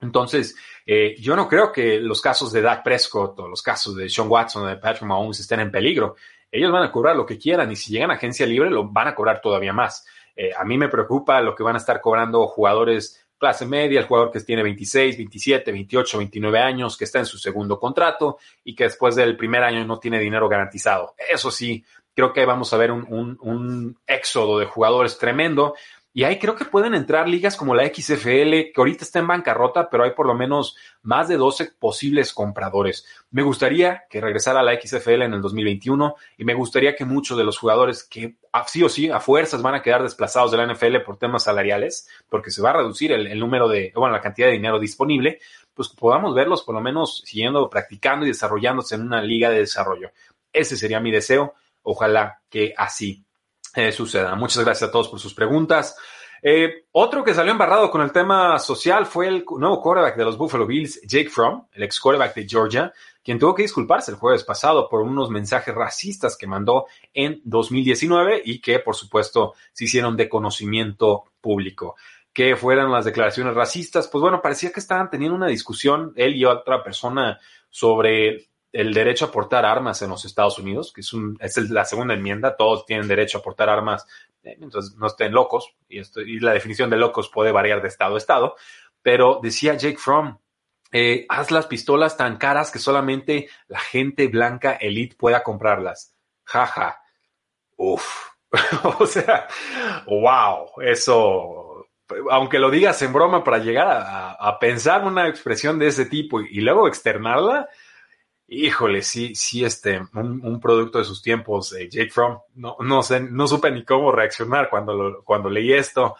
Entonces, eh, yo no creo que los casos de Dak Prescott o los casos de Sean Watson o de Patrick Mahomes estén en peligro. Ellos van a cobrar lo que quieran y si llegan a agencia libre lo van a cobrar todavía más. Eh, a mí me preocupa lo que van a estar cobrando jugadores clase media, el jugador que tiene 26, 27, 28, 29 años, que está en su segundo contrato y que después del primer año no tiene dinero garantizado. Eso sí, creo que vamos a ver un, un éxodo de jugadores tremendo y ahí creo que pueden entrar ligas como la XFL, que ahorita está en bancarrota, pero hay por lo menos más de 12 posibles compradores. Me gustaría que regresara la XFL en el 2021 y me gustaría que muchos de los jugadores que sí o sí a fuerzas van a quedar desplazados de la NFL por temas salariales, porque se va a reducir el, número de, bueno, la cantidad de dinero disponible, pues podamos verlos por lo menos siguiendo, practicando y desarrollándose en una liga de desarrollo. Ese sería mi deseo. Ojalá que así eh. Muchas gracias a todos por sus preguntas. Eh, otro que salió embarrado con el tema social fue el nuevo quarterback de los Buffalo Bills, Jake Fromm, el ex quarterback de Georgia, quien tuvo que disculparse el jueves pasado por unos mensajes racistas que mandó en 2019 y que, por supuesto, se hicieron de conocimiento público. ¿Qué fueran las declaraciones racistas? Pues bueno, parecía que estaban teniendo una discusión, él y otra persona, sobre el derecho a portar armas en los Estados Unidos, que es, un, la segunda enmienda, todos tienen derecho a portar armas entonces no estén locos, y, y la definición de locos puede variar de estado a estado, pero decía Jake Fromm, eh, haz las pistolas tan caras que solamente la gente blanca elite pueda comprarlas. Jaja. Uf. o sea, wow, eso, aunque lo digas en broma para llegar a, pensar una expresión de ese tipo y luego externarla, híjole, sí, sí, este, un, producto de sus tiempos, eh, Jake Fromm, no, no sé, no supe ni cómo reaccionar cuando, cuando leí esto,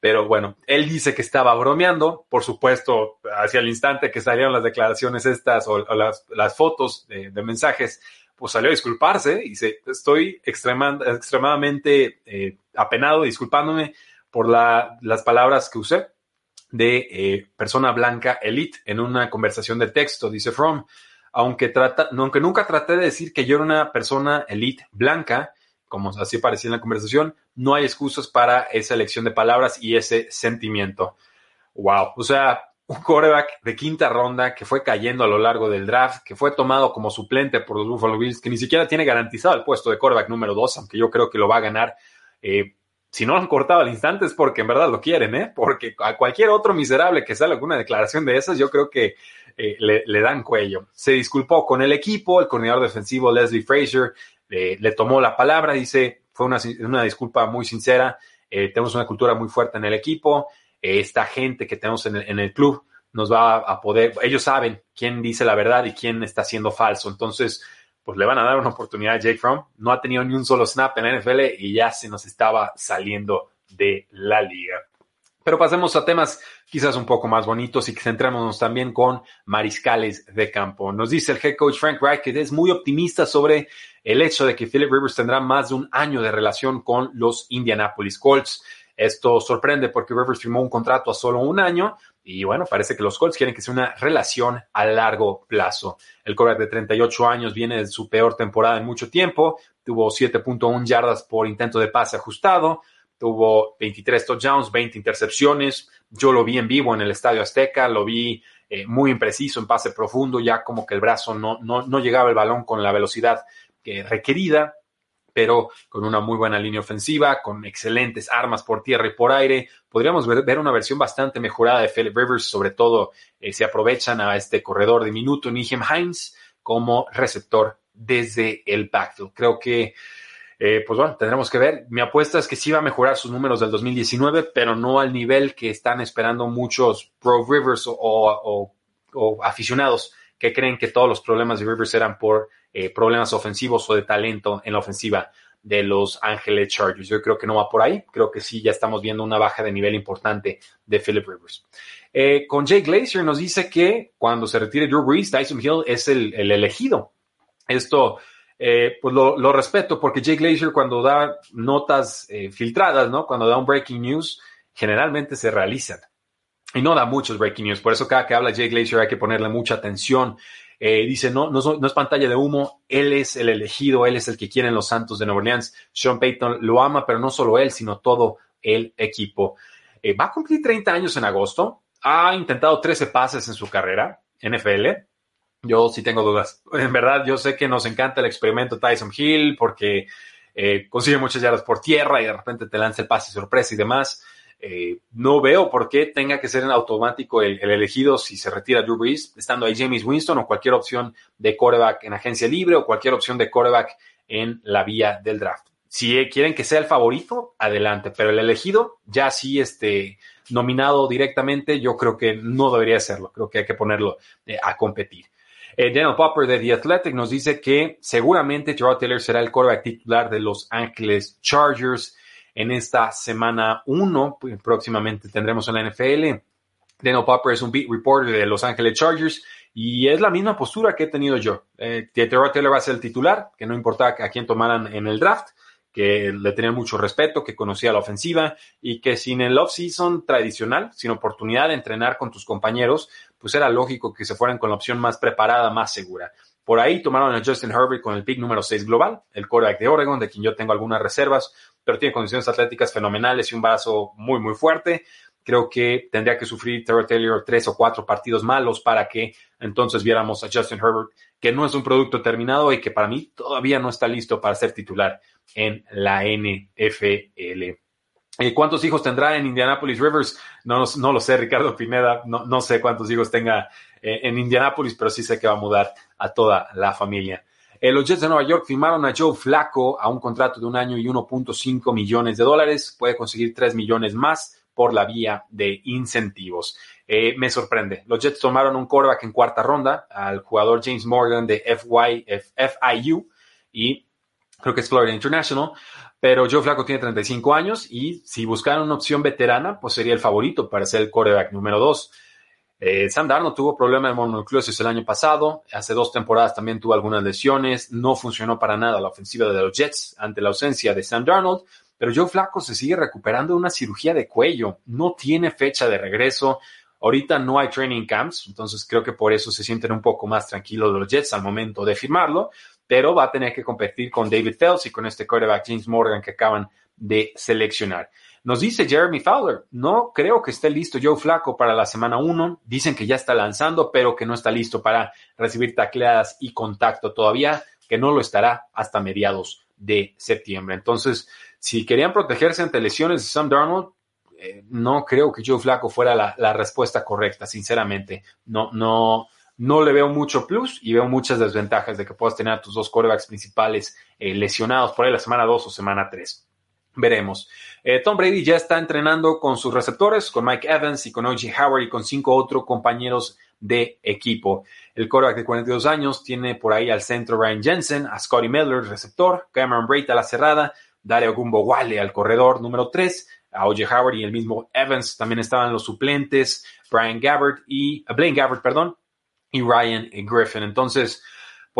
pero bueno, él dice que estaba bromeando, por supuesto, hacia el instante que salieron las declaraciones estas o, las, las, fotos de, mensajes, pues salió a disculparse y dice, estoy extremadamente eh, apenado, disculpándome por la, las palabras que usé de eh, persona blanca elite en una conversación de texto, dice Fromm aunque, trata, aunque nunca traté de decir que yo era una persona elite blanca, como así parecía en la conversación, no hay excusas para esa elección de palabras y ese sentimiento. Wow, o sea, un quarterback de quinta ronda que fue cayendo a lo largo del draft, que fue tomado como suplente por los Buffalo Bills, que ni siquiera tiene garantizado el puesto de quarterback número dos, aunque yo creo que lo va a ganar. Eh, si no lo han cortado al instante es porque en verdad lo quieren, ¿eh? Porque a cualquier otro miserable que salga alguna declaración de esas, yo creo que eh, le, dan cuello. Se disculpó con el equipo, el coordinador defensivo Leslie Frazier le tomó la palabra, dice, fue una, disculpa muy sincera, eh, tenemos una cultura muy fuerte en el equipo, eh, esta gente que tenemos en el, club nos va a poder, ellos saben quién dice la verdad y quién está siendo falso, entonces pues le van a dar una oportunidad a Jake Fromm. No ha tenido ni un solo snap en la NFL y ya se nos estaba saliendo de la liga. Pero pasemos a temas quizás un poco más bonitos y centrémonos también con mariscales de campo. Nos dice el head coach Frank Reich que es muy optimista sobre el hecho de que Philip Rivers tendrá más de un año de relación con los Indianapolis Colts. Esto sorprende porque Rivers firmó un contrato a solo un año y bueno, parece que los Colts quieren que sea una relación a largo plazo. El quarterback de 38 años viene de su peor temporada en mucho tiempo, tuvo 7.1 yardas por intento de pase ajustado, tuvo 23 touchdowns, 20 intercepciones. Yo lo vi en vivo en el Estadio Azteca, lo vi eh, muy impreciso en pase profundo, ya como que el brazo no, no, no llegaba el balón con la velocidad que requerida, pero con una muy buena línea ofensiva, con excelentes armas por tierra y por aire. Podríamos ver, una versión bastante mejorada de Philip Rivers, sobre todo eh, si aprovechan a este corredor de minuto, Nijem Hines, como receptor desde el backfield. Creo que eh, pues bueno, tendremos que ver. Mi apuesta es que sí va a mejorar sus números del 2019, pero no al nivel que están esperando muchos Pro Rivers o, aficionados que creen que todos los problemas de Rivers eran por eh, problemas ofensivos o de talento en la ofensiva de los Ángeles Chargers. Yo creo que no va por ahí. Creo que sí, ya estamos viendo una baja de nivel importante de Philip Rivers. Eh, con Jay Glazer nos dice que cuando se retire Drew Brees, Tyson Hill es el, el elegido. Esto eh, pues lo, respeto porque Jake Glazer cuando da notas eh, filtradas, ¿no? Cuando da un breaking news, generalmente se realizan. Y no da muchos breaking news, por eso cada que habla Jake Glazer hay que ponerle mucha atención. Eh, dice, no, no, no, es pantalla de humo, él es el elegido, él es el que quieren los Santos de Nueva Orleans. Sean Payton lo ama, pero no solo él, sino todo el equipo. va a cumplir 30 años en agosto, ha intentado 13 pases en su carrera, NFL, yo sí tengo dudas. En verdad, yo sé que nos encanta el experimento Tyson Hill porque eh, consigue muchas yardas por tierra y de repente te lanza el pase sorpresa y demás. Eh, no veo por qué tenga que ser en automático el, elegido si se retira Drew Brees, estando ahí James Winston o cualquier opción de quarterback en agencia libre o cualquier opción de quarterback en la vía del draft. Si quieren que sea el favorito, adelante, pero el elegido ya sí este, nominado directamente, yo creo que no debería serlo, creo que hay que ponerlo eh, a competir. Eh, Daniel Popper de The Athletic nos dice que seguramente Gerard Taylor será el quarterback titular de Los Angeles Chargers en esta semana 1. Pues, próximamente tendremos en la NFL. Daniel Popper es un beat reporter de Los Angeles Chargers y es la misma postura que he tenido yo. Eh, Taylor va a ser el titular, que no importa a quién tomaran en el draft, que le tenían mucho respeto, que conocía la ofensiva y que sin el off-season tradicional, sin oportunidad de entrenar con tus compañeros, pues era lógico que se fueran con la opción más preparada, más segura. Por ahí tomaron a Justin Herbert con el pick número 6 global, el quarterback de Oregon, de quien yo tengo algunas reservas, pero tiene condiciones atléticas fenomenales y un brazo muy, muy fuerte. Creo que tendría que sufrir Terry Taylor tres o cuatro partidos malos para que entonces viéramos a Justin Herbert, que no es un producto terminado y que para mí todavía no está listo para ser titular en la NFL. Eh, ¿Cuántos hijos tendrá en Indianapolis Rivers? No, no lo sé, Ricardo Pineda. No, no sé cuántos hijos tenga eh, en Indianapolis, pero sí sé que va a mudar a toda la familia. Eh, los Jets de Nueva York firmaron a Joe Flacco a un contrato de un año y 1.5 millones de dólares. Puede conseguir 3 millones más por la vía de incentivos. me sorprende. Los Jets tomaron un quarterback en cuarta ronda al jugador James Morgan de FY, FIU y creo que es Florida International, pero Joe Flacco tiene 35 años y si buscaran una opción veterana, pues sería el favorito para ser el quarterback número 2. Eh, Sam Darnold tuvo problemas de mononucleosis el año pasado, hace dos temporadas también tuvo algunas lesiones, no funcionó para nada la ofensiva de los Jets ante la ausencia de Sam Darnold, pero Joe Flacco se sigue recuperando de una cirugía de cuello, no tiene fecha de regreso, ahorita no hay training camps, entonces creo que por eso se sienten un poco más tranquilos los Jets al momento de firmarlo, pero va a tener que competir con David Phelps y con este quarterback James Morgan que acaban de seleccionar. Nos dice Jeremy Fowler, no creo que esté listo Joe Flaco para la semana 1. Dicen que ya está lanzando, pero que no está listo para recibir tacleadas y contacto todavía, que no lo estará hasta mediados de septiembre. Entonces, si querían protegerse ante lesiones de Sam Darnold, eh, no creo que Joe Flaco fuera la, respuesta correcta, sinceramente. No, no, no le veo mucho plus y veo muchas desventajas de que puedas tener a tus dos corebacks principales eh, lesionados por ahí la semana 2 o semana 3. Veremos. Eh, Tom Brady ya está entrenando con sus receptores, con Mike Evans y con O.J. Howard y con cinco otros compañeros de equipo. El coreback de 42 años tiene por ahí al centro Ryan Jensen, a Scotty Miller, receptor, Cameron Braid a la cerrada, Dario Gumbo Wale al corredor número 3, a O.J. Howard y el mismo Evans también estaban los suplentes, Brian Gabbard y Blaine Gabbard, perdón, y Ryan Griffin. Entonces,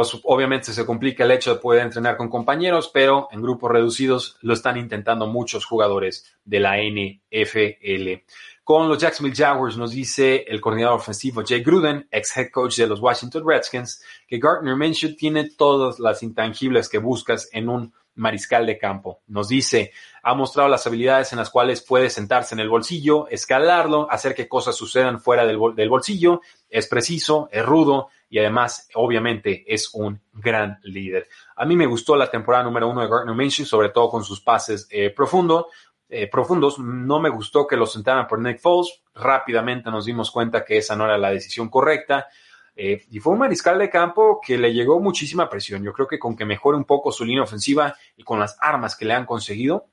pues obviamente se complica el hecho de poder entrenar con compañeros, pero en grupos reducidos lo están intentando muchos jugadores de la NFL. Con los Jacksonville Jaguars nos dice el coordinador ofensivo Jay Gruden, ex head coach de los Washington Redskins, que Gardner Minshew tiene todas las intangibles que buscas en un mariscal de campo. Nos dice, ha mostrado las habilidades en las cuales puede sentarse en el bolsillo, escalarlo, hacer que cosas sucedan fuera del, bolsillo, es preciso, es rudo y además, obviamente, es un gran líder. A mí me gustó la temporada número uno de Gardner Minshew, sobre todo con sus pases eh, profundos. Eh, profundos. No me gustó que lo sentaran por Nick Foles. Rápidamente nos dimos cuenta que esa no era la decisión correcta. Eh, y fue un mariscal de campo que le llegó muchísima presión. Yo creo que con que mejore un poco su línea ofensiva y con las armas que le han conseguido,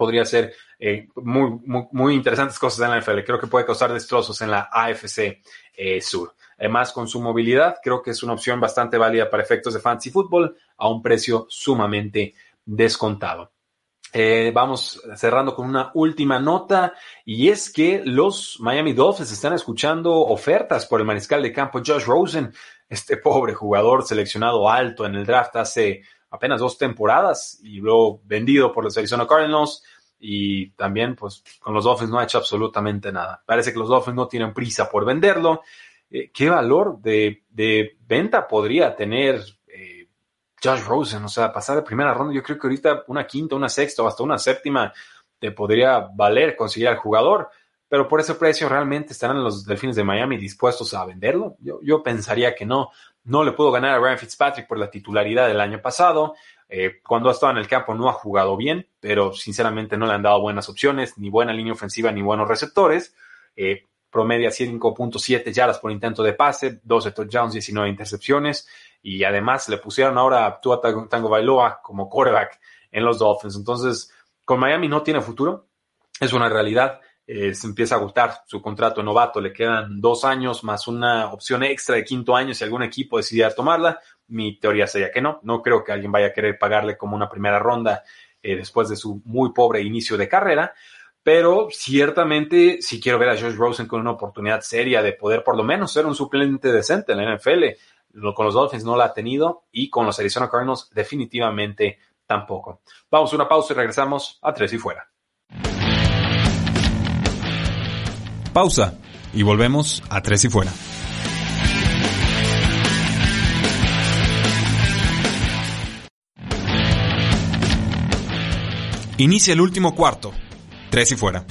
podría ser eh, muy, muy, interesantes cosas en la NFL. Creo que puede causar destrozos en la AFC eh, Sur. Además, con su movilidad, creo que es una opción bastante válida para efectos de fantasy fútbol a un precio sumamente descontado. Eh, vamos cerrando con una última nota y es que los Miami Dolphins están escuchando ofertas por el mariscal de campo Josh Rosen, este pobre jugador seleccionado alto en el draft hace apenas dos temporadas y luego vendido por los Arizona Cardinals y también pues con los Dolphins no ha hecho absolutamente nada. Parece que los Dolphins no tienen prisa por venderlo. Eh, ¿Qué valor de, de venta podría tener Josh Rosen, o sea, pasar de primera ronda, yo creo que ahorita una quinta, una sexta hasta una séptima te podría valer conseguir al jugador, pero por ese precio realmente estarán los Delfines de Miami dispuestos a venderlo. Yo, yo pensaría que no. No le puedo ganar a Ryan Fitzpatrick por la titularidad del año pasado. Eh, cuando ha estado en el campo no ha jugado bien, pero sinceramente no le han dado buenas opciones, ni buena línea ofensiva, ni buenos receptores. Eh, promedia 5.7 yardas por intento de pase, 12 touchdowns, 19 intercepciones y además le pusieron ahora a Tua Tango Bailoa como quarterback en los Dolphins. Entonces, con Miami no tiene futuro, es una realidad. Eh, se empieza a agotar su contrato novato, le quedan dos años más una opción extra de quinto año si algún equipo decidiera tomarla. Mi teoría sería que no, no creo que alguien vaya a querer pagarle como una primera ronda eh, después de su muy pobre inicio de carrera, pero ciertamente si quiero ver a Josh Rosen con una oportunidad seria de poder por lo menos ser un suplente decente en la NFL con los Dolphins no la ha tenido y con los Arizona Cardinals definitivamente tampoco. Vamos a una pausa y regresamos a Tres y Fuera. Pausa y volvemos a Tres y Fuera. Inicia el último cuarto. Tres y fuera.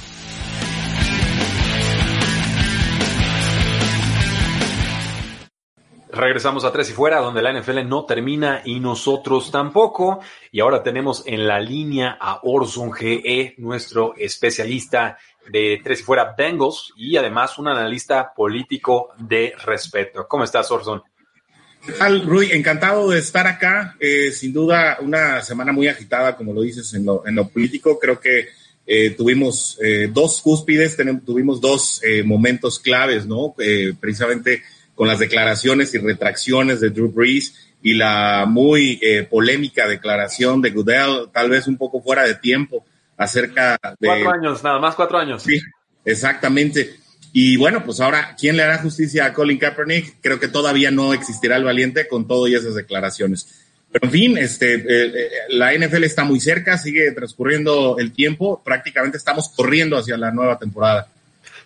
Regresamos a Tres y Fuera, donde la NFL no termina y nosotros tampoco. Y ahora tenemos en la línea a Orson GE, nuestro especialista de Tres y Fuera Bengals y además un analista político de respeto. ¿Cómo estás, Orson? ¿Qué tal, Rui? Encantado de estar acá. Eh, sin duda, una semana muy agitada, como lo dices, en lo, en lo político. Creo que eh, tuvimos eh, dos cúspides, tuvimos dos eh, momentos claves, ¿no? Eh, precisamente con las declaraciones y retracciones de Drew Brees y la muy polémica declaración de Goodell, tal vez un poco fuera de tiempo, acerca de... Cuatro años, nada más cuatro años. Sí, exactamente. Y bueno, pues ahora, ¿quién le hará justicia a Colin Kaepernick? Creo que todavía no existirá el valiente con todo y esas declaraciones. Pero en fin, este, eh, eh, la NFL está muy cerca, sigue transcurriendo el tiempo, prácticamente estamos corriendo hacia la nueva temporada.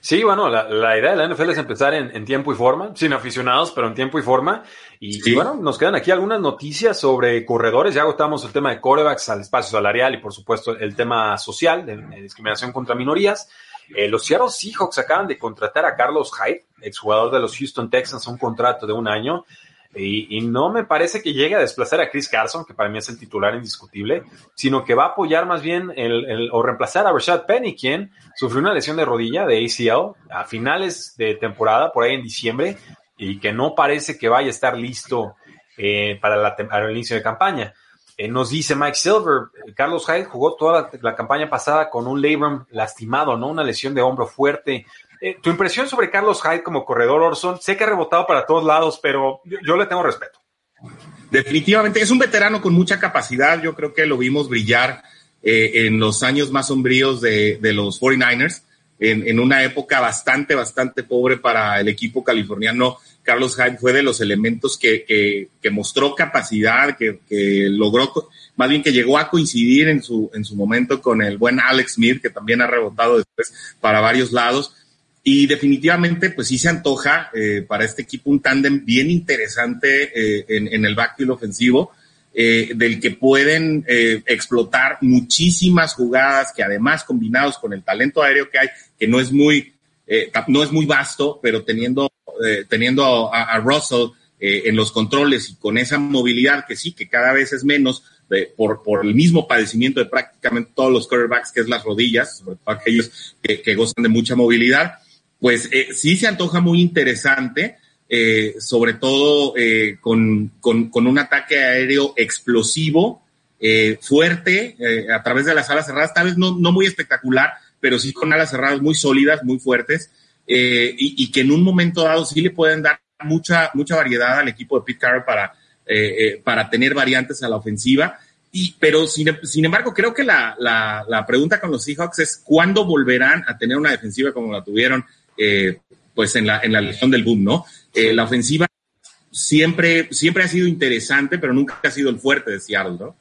Sí, bueno, la, la idea de la NFL es empezar en, en, tiempo y forma, sin aficionados, pero en tiempo y forma. Y, sí. y, bueno, nos quedan aquí algunas noticias sobre corredores. Ya agotamos el tema de corebacks al espacio salarial y, por supuesto, el tema social de, de discriminación contra minorías. Eh, los Seattle Seahawks acaban de contratar a Carlos Hyde, exjugador de los Houston Texans, un contrato de un año. Y, y, no me parece que llegue a desplazar a Chris Carson, que para mí es el titular indiscutible, sino que va a apoyar más bien el, el, o reemplazar a Rashad Penny, quien sufrió una lesión de rodilla de ACL a finales de temporada, por ahí en diciembre, y que no parece que vaya a estar listo eh, para, la, para, el inicio de campaña. Eh, nos dice Mike Silver, Carlos Hyde jugó toda la, la, campaña pasada con un labrum lastimado, ¿no? Una lesión de hombro fuerte. Eh, tu impresión sobre Carlos Hyde como corredor, Orson, sé que ha rebotado para todos lados, pero yo, le tengo respeto. Definitivamente, es un veterano con mucha capacidad, yo creo que lo vimos brillar eh, en los años más sombríos de, de los 49ers, en, en, una época bastante, bastante pobre para el equipo californiano. Carlos Hyde fue de los elementos que, que, que mostró capacidad, que, que, logró, más bien que llegó a coincidir en su, en su momento con el buen Alex Smith, que también ha rebotado después para varios lados. Y definitivamente, pues sí se antoja eh, para este equipo un tándem bien interesante eh, en, en, el backfield ofensivo, eh, del que pueden eh, explotar muchísimas jugadas que además combinados con el talento aéreo que hay, que no es muy, eh, no es muy vasto, pero teniendo, teniendo a, a Russell en los controles y con esa movilidad que sí, que cada vez es menos, por, por, el mismo padecimiento de prácticamente todos los quarterbacks, que es las rodillas, sobre todo aquellos que, que gozan de mucha movilidad, pues eh, sí se antoja muy interesante, eh, sobre todo eh, con, con, un ataque aéreo explosivo, eh, fuerte, a través de las alas cerradas, tal vez no, no, muy espectacular, pero sí con alas cerradas muy sólidas, muy fuertes, y, y, que en un momento dado sí le pueden dar mucha, mucha variedad al equipo de Pete Carroll para, para tener variantes a la ofensiva. Y, pero sin, sin, embargo, creo que la, la, la, pregunta con los Seahawks es cuándo volverán a tener una defensiva como la tuvieron eh, pues en la, en la legión del boom, ¿no? Eh, la ofensiva siempre, siempre ha sido interesante, pero nunca ha sido el fuerte de Seattle, ¿no?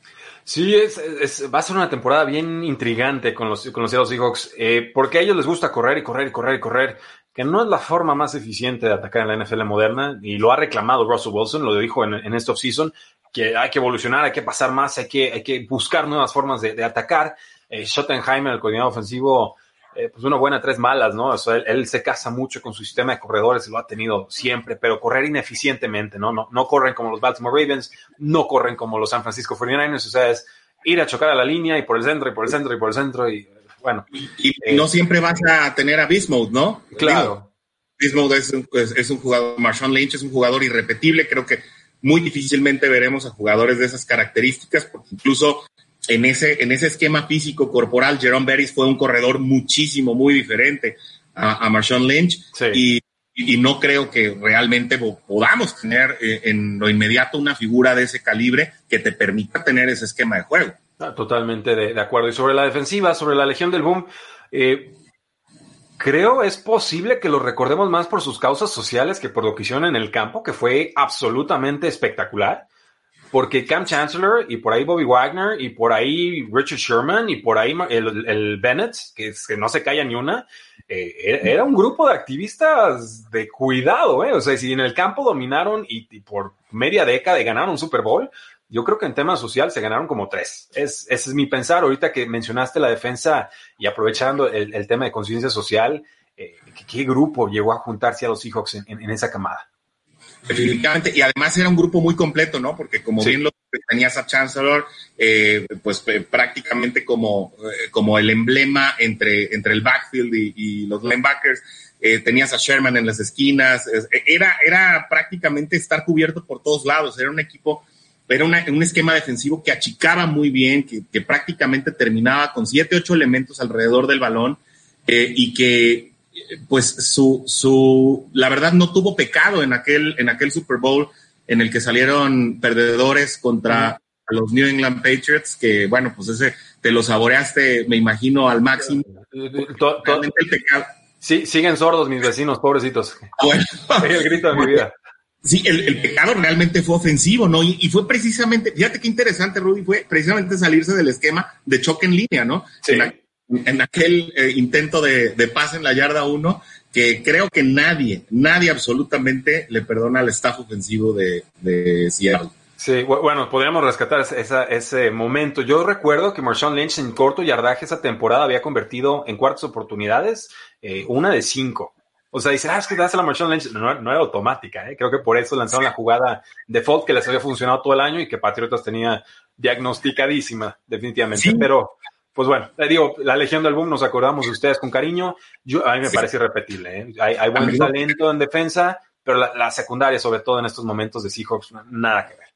Sí, es, es, va a ser una temporada bien intrigante con los, con los Seattle Seahawks, eh, porque a ellos les gusta correr y correr y correr y correr, que no es la forma más eficiente de atacar en la NFL moderna, y lo ha reclamado Russell Wilson, lo dijo en, en este offseason, que hay que evolucionar, hay que pasar más, hay que, hay que buscar nuevas formas de, de atacar. Eh, Schottenheimer, el coordinador ofensivo, eh, pues una buena, tres malas, ¿no? O sea, él, él, se casa mucho con su sistema de corredores, lo ha tenido siempre, pero correr ineficientemente, ¿no? No, no corren como los Baltimore Ravens, no corren como los San Francisco 49ers, o sea, es ir a chocar a la línea y por el centro y por el centro y por el centro y bueno. Y, y eh, no siempre vas a tener a Bismuth, ¿no? Claro. Bismuth es un, es, es un jugador, Marshawn Lynch es un jugador irrepetible, creo que muy difícilmente veremos a jugadores de esas características, porque incluso en ese, en ese esquema físico corporal, Jerome Bettis fue un corredor muchísimo, muy diferente a, a Marshawn Lynch. Sí. Y, y, no creo que realmente podamos tener eh, en lo inmediato una figura de ese calibre que te permita tener ese esquema de juego. Ah, totalmente de, de, acuerdo. Y sobre la defensiva, sobre la Legión del Boom, eh, creo es posible que lo recordemos más por sus causas sociales que por lo que hicieron en el campo, que fue absolutamente espectacular porque Cam Chancellor y por ahí Bobby Wagner y por ahí Richard Sherman y por ahí el, Bennett, que, que, no se calla ni una, eh, era un grupo de activistas de cuidado, ¿eh? O sea, si en el campo dominaron y, por media década ganaron un Super Bowl, yo creo que en tema social se ganaron como tres. Es, ese es mi pensar. Ahorita que mencionaste la defensa y aprovechando el, tema de conciencia social, eh, ¿qué, grupo llegó a juntarse a los Seahawks en esa camada? Definitivamente, y además era un grupo muy completo, ¿no? Porque como bien lo tenías a Chancellor, eh, pues eh, prácticamente como, eh, como el emblema entre, entre el backfield y, los linebackers, tenías a Sherman en las esquinas, era, era prácticamente estar cubierto por todos lados, era un equipo, era un esquema defensivo que achicaba muy bien, que, que prácticamente terminaba con siete, ocho elementos alrededor del balón y que pues su, su, la verdad no tuvo pecado en aquel, en aquel Super Bowl en el que salieron perdedores contra los New England Patriots, que bueno, pues ese te lo saboreaste, me imagino, al máximo. Sí, siguen sordos mis vecinos, pobrecitos. Ah, bueno. el grito de mi vida. Sí, el, pecado realmente fue ofensivo, ¿no? Y, fue precisamente, fíjate qué interesante, Rudy, fue precisamente salirse del esquema de choque en línea, ¿no? Sí en aquel eh, intento de, de, pase en la yarda 1, que creo que nadie, nadie absolutamente le perdona al staff ofensivo de, de Seattle. Sí, bueno, podríamos rescatar esa, ese momento. Yo recuerdo que Marshawn Lynch en corto yardaje esa temporada había convertido en cuartas oportunidades eh, una de cinco. O sea, dice, ah, es que das a la Marshawn Lynch. No, era automática, ¿eh? Creo que por eso lanzaron la jugada default que les había funcionado todo el año y que Patriotas tenía diagnosticadísima, definitivamente. Pero pues bueno, te digo, la Legión del Boom nos acordamos de ustedes con cariño. Yo, a mí me parece irrepetible. ¿eh? Hay, buen talento en defensa, pero la, secundaria, sobre todo en estos momentos de Seahawks, nada que ver.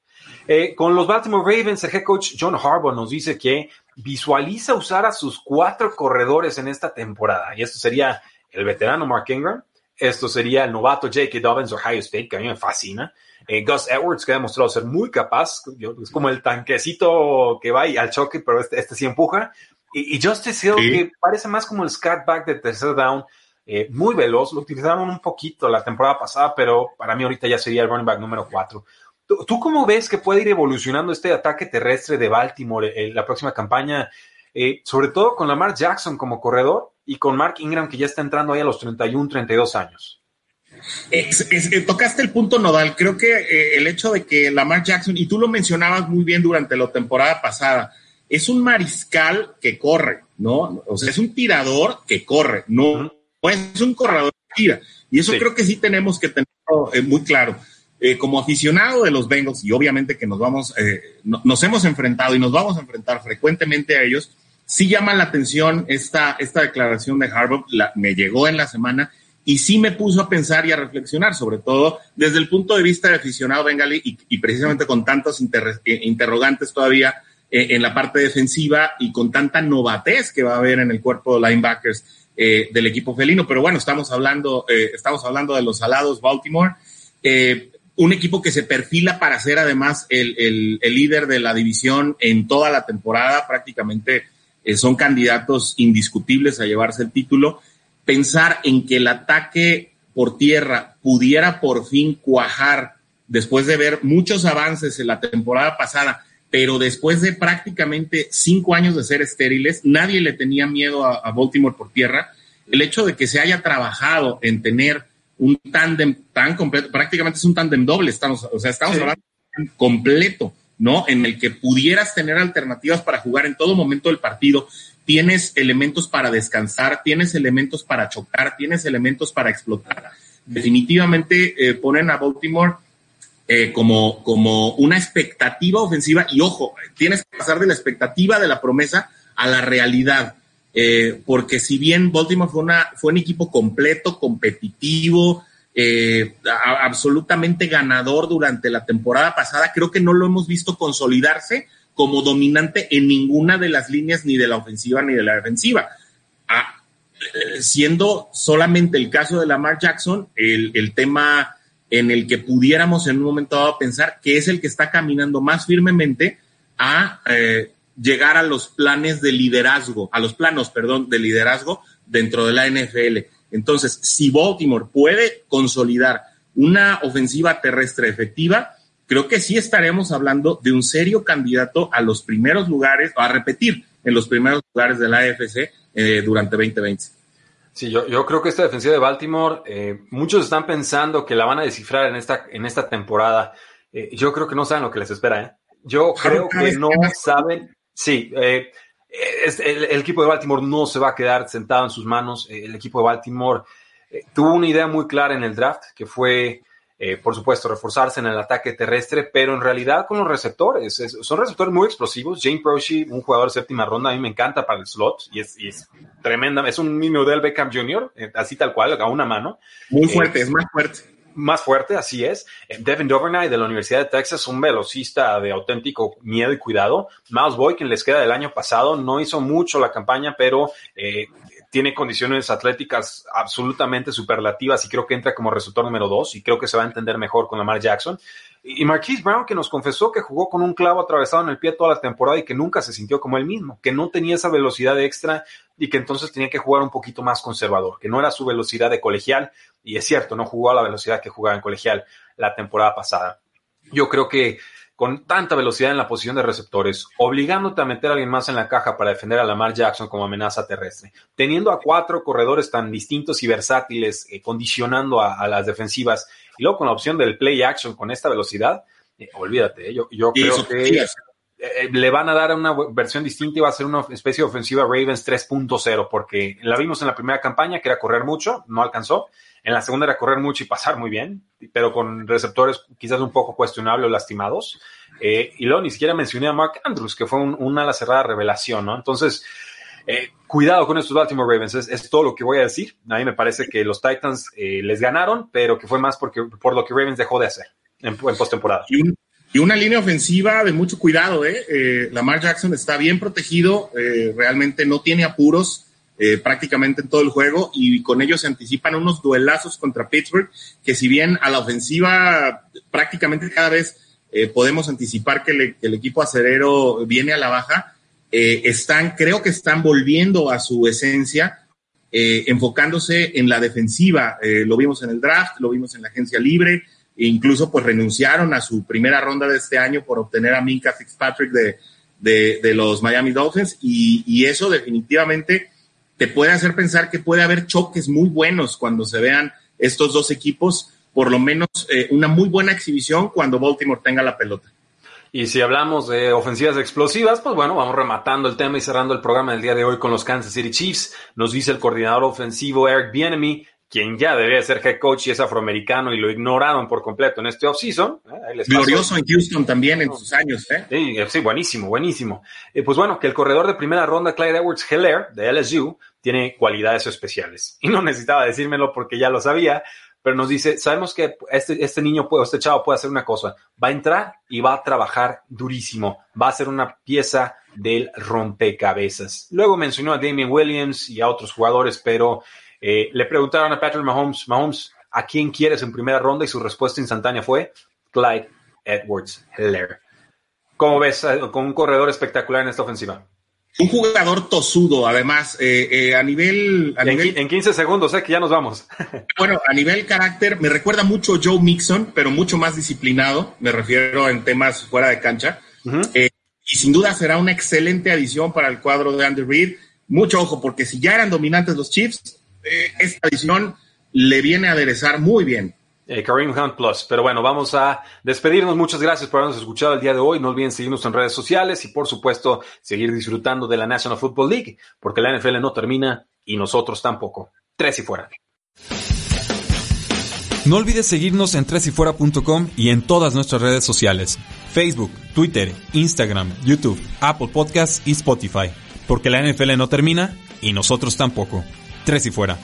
Eh, con los Baltimore Ravens, el head coach John Harbaugh nos dice que visualiza usar a sus cuatro corredores en esta temporada. Y esto sería el veterano Mark Ingram, esto sería el novato J.K. Dobbins, Ohio State, que a mí me fascina. Eh, Gus Edwards, que ha demostrado ser muy capaz, es como el tanquecito que va al choque, pero este, este sí empuja. Y, Justice Hill, que parece más como el scatback de tercer down, eh, muy veloz, lo utilizaron un poquito la temporada pasada, pero para mí ahorita ya sería el running back número 4. ¿Tú, cómo ves que puede ir evolucionando este ataque terrestre de Baltimore en la próxima campaña? Eh, sobre todo con Lamar Jackson como corredor y con Mark Ingram que ya está entrando ahí a los 31, 32 años. Eh, tocaste el punto nodal. Creo que eh, el hecho de que Lamar Jackson, y tú lo mencionabas muy bien durante la temporada pasada, es un mariscal que corre, ¿no? O sea, es un tirador que corre, no, es un corredor que tira. Y eso creo que sí tenemos que tenerlo eh, muy claro. como aficionado de los Bengals, y obviamente que nos vamos, nos hemos enfrentado y nos vamos a enfrentar frecuentemente a ellos, sí llama la atención esta, esta declaración de Harbaugh, me llegó en la semana y sí me puso a pensar y a reflexionar, sobre todo desde el punto de vista de aficionado bengalí y, precisamente con tantos eh, interrogantes todavía eh, en la parte defensiva y con tanta novatez que va a haber en el cuerpo de linebackers eh, del equipo felino. Pero bueno, estamos hablando, estamos hablando de los alados Baltimore, un equipo que se perfila para ser además el líder de la división en toda la temporada, prácticamente son candidatos indiscutibles a llevarse el título pensar en que el ataque por tierra pudiera por fin cuajar después de ver muchos avances en la temporada pasada, pero después de prácticamente cinco años de ser estériles, nadie le tenía miedo a, Baltimore por tierra. El hecho de que se haya trabajado en tener un tándem tan completo, prácticamente es un tándem doble, estamos, o sea, estamos hablando de un completo, ¿no? En el que pudieras tener alternativas para jugar en todo momento del partido tienes elementos para descansar, tienes elementos para chocar, tienes elementos para explotar. Definitivamente eh, ponen a Baltimore eh, como, como una expectativa ofensiva y ojo, tienes que pasar de la expectativa de la promesa a la realidad. Eh, porque si bien Baltimore fue, una, fue un equipo completo, competitivo, absolutamente ganador durante la temporada pasada, creo que no lo hemos visto consolidarse como dominante en ninguna de las líneas, ni de la ofensiva ni de la defensiva. Ah, eh, siendo solamente el caso de Lamar Jackson, el, tema en el que pudiéramos en un momento dado pensar que es el que está caminando más firmemente a eh, llegar a los planes de liderazgo, a los planos, perdón, de liderazgo dentro de la NFL. Entonces, si Baltimore puede consolidar una ofensiva terrestre efectiva, creo que sí estaremos hablando de un serio candidato a los primeros lugares, o a repetir en los primeros lugares de la AFC eh, durante 2020. Sí, yo, yo, creo que esta defensiva de Baltimore, eh, muchos están pensando que la van a descifrar en esta, en esta temporada. Eh, yo creo que no saben lo que les espera. ¿eh? Yo creo que no saben. Sí, eh, el, el, equipo de Baltimore no se va a quedar sentado en sus manos. El equipo de Baltimore tuvo una idea muy clara en el draft, que fue eh, por supuesto, reforzarse en el ataque terrestre, pero en realidad con los receptores. Es, son receptores muy explosivos. Jane Proshi, un jugador de séptima ronda, a mí me encanta para el slot y es, y es tremenda. Es un mini del Beckham Jr., eh, así tal cual, a una mano. Muy fuerte, eh, es más fuerte. Más fuerte, así es. Devin Dovernay de la Universidad de Texas, un velocista de auténtico miedo y cuidado. Miles Boy, quien les queda del año pasado, no hizo mucho la campaña, pero tiene condiciones atléticas absolutamente superlativas y creo que entra como receptor número dos y creo que se va a entender mejor con Lamar Jackson. Y Marquise Brown que nos confesó que jugó con un clavo atravesado en el pie toda la temporada y que nunca se sintió como él mismo, que no tenía esa velocidad extra y que entonces tenía que jugar un poquito más conservador, que no era su velocidad de colegial y es cierto, no jugó a la velocidad que jugaba en colegial la temporada pasada. Yo creo que con tanta velocidad en la posición de receptores, obligándote a meter a alguien más en la caja para defender a Lamar Jackson como amenaza terrestre, teniendo a cuatro corredores tan distintos y versátiles, eh, condicionando a, las defensivas, y luego con la opción del play action con esta velocidad, eh, olvídate, eh, yo, yo creo que le van a dar una versión distinta y va a ser una especie de ofensiva Ravens 3.0, porque la vimos en la primera campaña, que era correr mucho, no alcanzó, en la segunda era correr mucho y pasar muy bien, pero con receptores quizás un poco cuestionables o lastimados. Eh, y luego ni siquiera mencioné a Mark Andrews, que fue una ala cerrada revelación, ¿no? Entonces, eh, cuidado con estos Baltimore Ravens, es, todo lo que voy a decir. A mí me parece que los Titans eh, les ganaron, pero que fue más porque, por lo que Ravens dejó de hacer en, en postemporada. Y, una línea ofensiva de mucho cuidado, ¿eh? Lamar Jackson está bien protegido, realmente no tiene apuros eh, prácticamente en todo el juego y con ellos se anticipan unos duelazos contra Pittsburgh que si bien a la ofensiva prácticamente cada vez eh, podemos anticipar que, el equipo acerero viene a la baja, eh, están, creo que están volviendo a su esencia, enfocándose en la defensiva. lo vimos en el draft, lo vimos en la agencia libre, e incluso pues renunciaron a su primera ronda de este año por obtener a Minka Fitzpatrick de, de, los Miami Dolphins y eso definitivamente te puede hacer pensar que puede haber choques muy buenos cuando se vean estos dos equipos, por lo menos eh, una muy buena exhibición cuando Baltimore tenga la pelota. Y si hablamos de ofensivas explosivas, pues bueno, vamos rematando el tema y cerrando el programa del día de hoy con los Kansas City Chiefs. Nos dice el coordinador ofensivo Eric Bienemy quien ya debería ser head coach y es afroamericano y lo ignoraron por completo en este offseason. ¿eh? Glorioso en Houston también en sus años. ¿eh? Sí, sí, buenísimo, buenísimo. Eh, pues bueno, que el corredor de primera ronda, Clyde Edwards Heller, de LSU, tiene cualidades especiales. Y no necesitaba decírmelo porque ya lo sabía, pero nos dice, sabemos que este, este niño, puede, este chavo puede hacer una cosa, va a entrar y va a trabajar durísimo, va a ser una pieza del rompecabezas. Luego mencionó a Damian Williams y a otros jugadores, pero eh, le preguntaron a Patrick Mahomes, Mahomes, ¿a quién quieres en primera ronda? Y su respuesta instantánea fue Clyde Edwards Heller. ¿Cómo ves eh, con un corredor espectacular en esta ofensiva? Un jugador tosudo, además, eh, a nivel... en, 15 segundos, sé que ya nos vamos. bueno, a nivel carácter, me recuerda mucho a Joe Mixon, pero mucho más disciplinado, me refiero en temas fuera de cancha. y sin duda será una excelente adición para el cuadro de Andy Reid. Mucho ojo, porque si ya eran dominantes los Chiefs, eh, esta edición le viene a aderezar muy bien. Eh, Kareem Hunt Plus. Pero bueno, vamos a despedirnos. Muchas gracias por habernos escuchado el día de hoy. No olviden seguirnos en redes sociales y, por supuesto, seguir disfrutando de la National Football League, porque la NFL no termina y nosotros tampoco. Tres y fuera. No olvides seguirnos en tresyfuera.com y en todas nuestras redes sociales: Facebook, Twitter, Instagram, YouTube, Apple Podcasts y Spotify. Porque la NFL no termina y nosotros tampoco. Tres y fuera.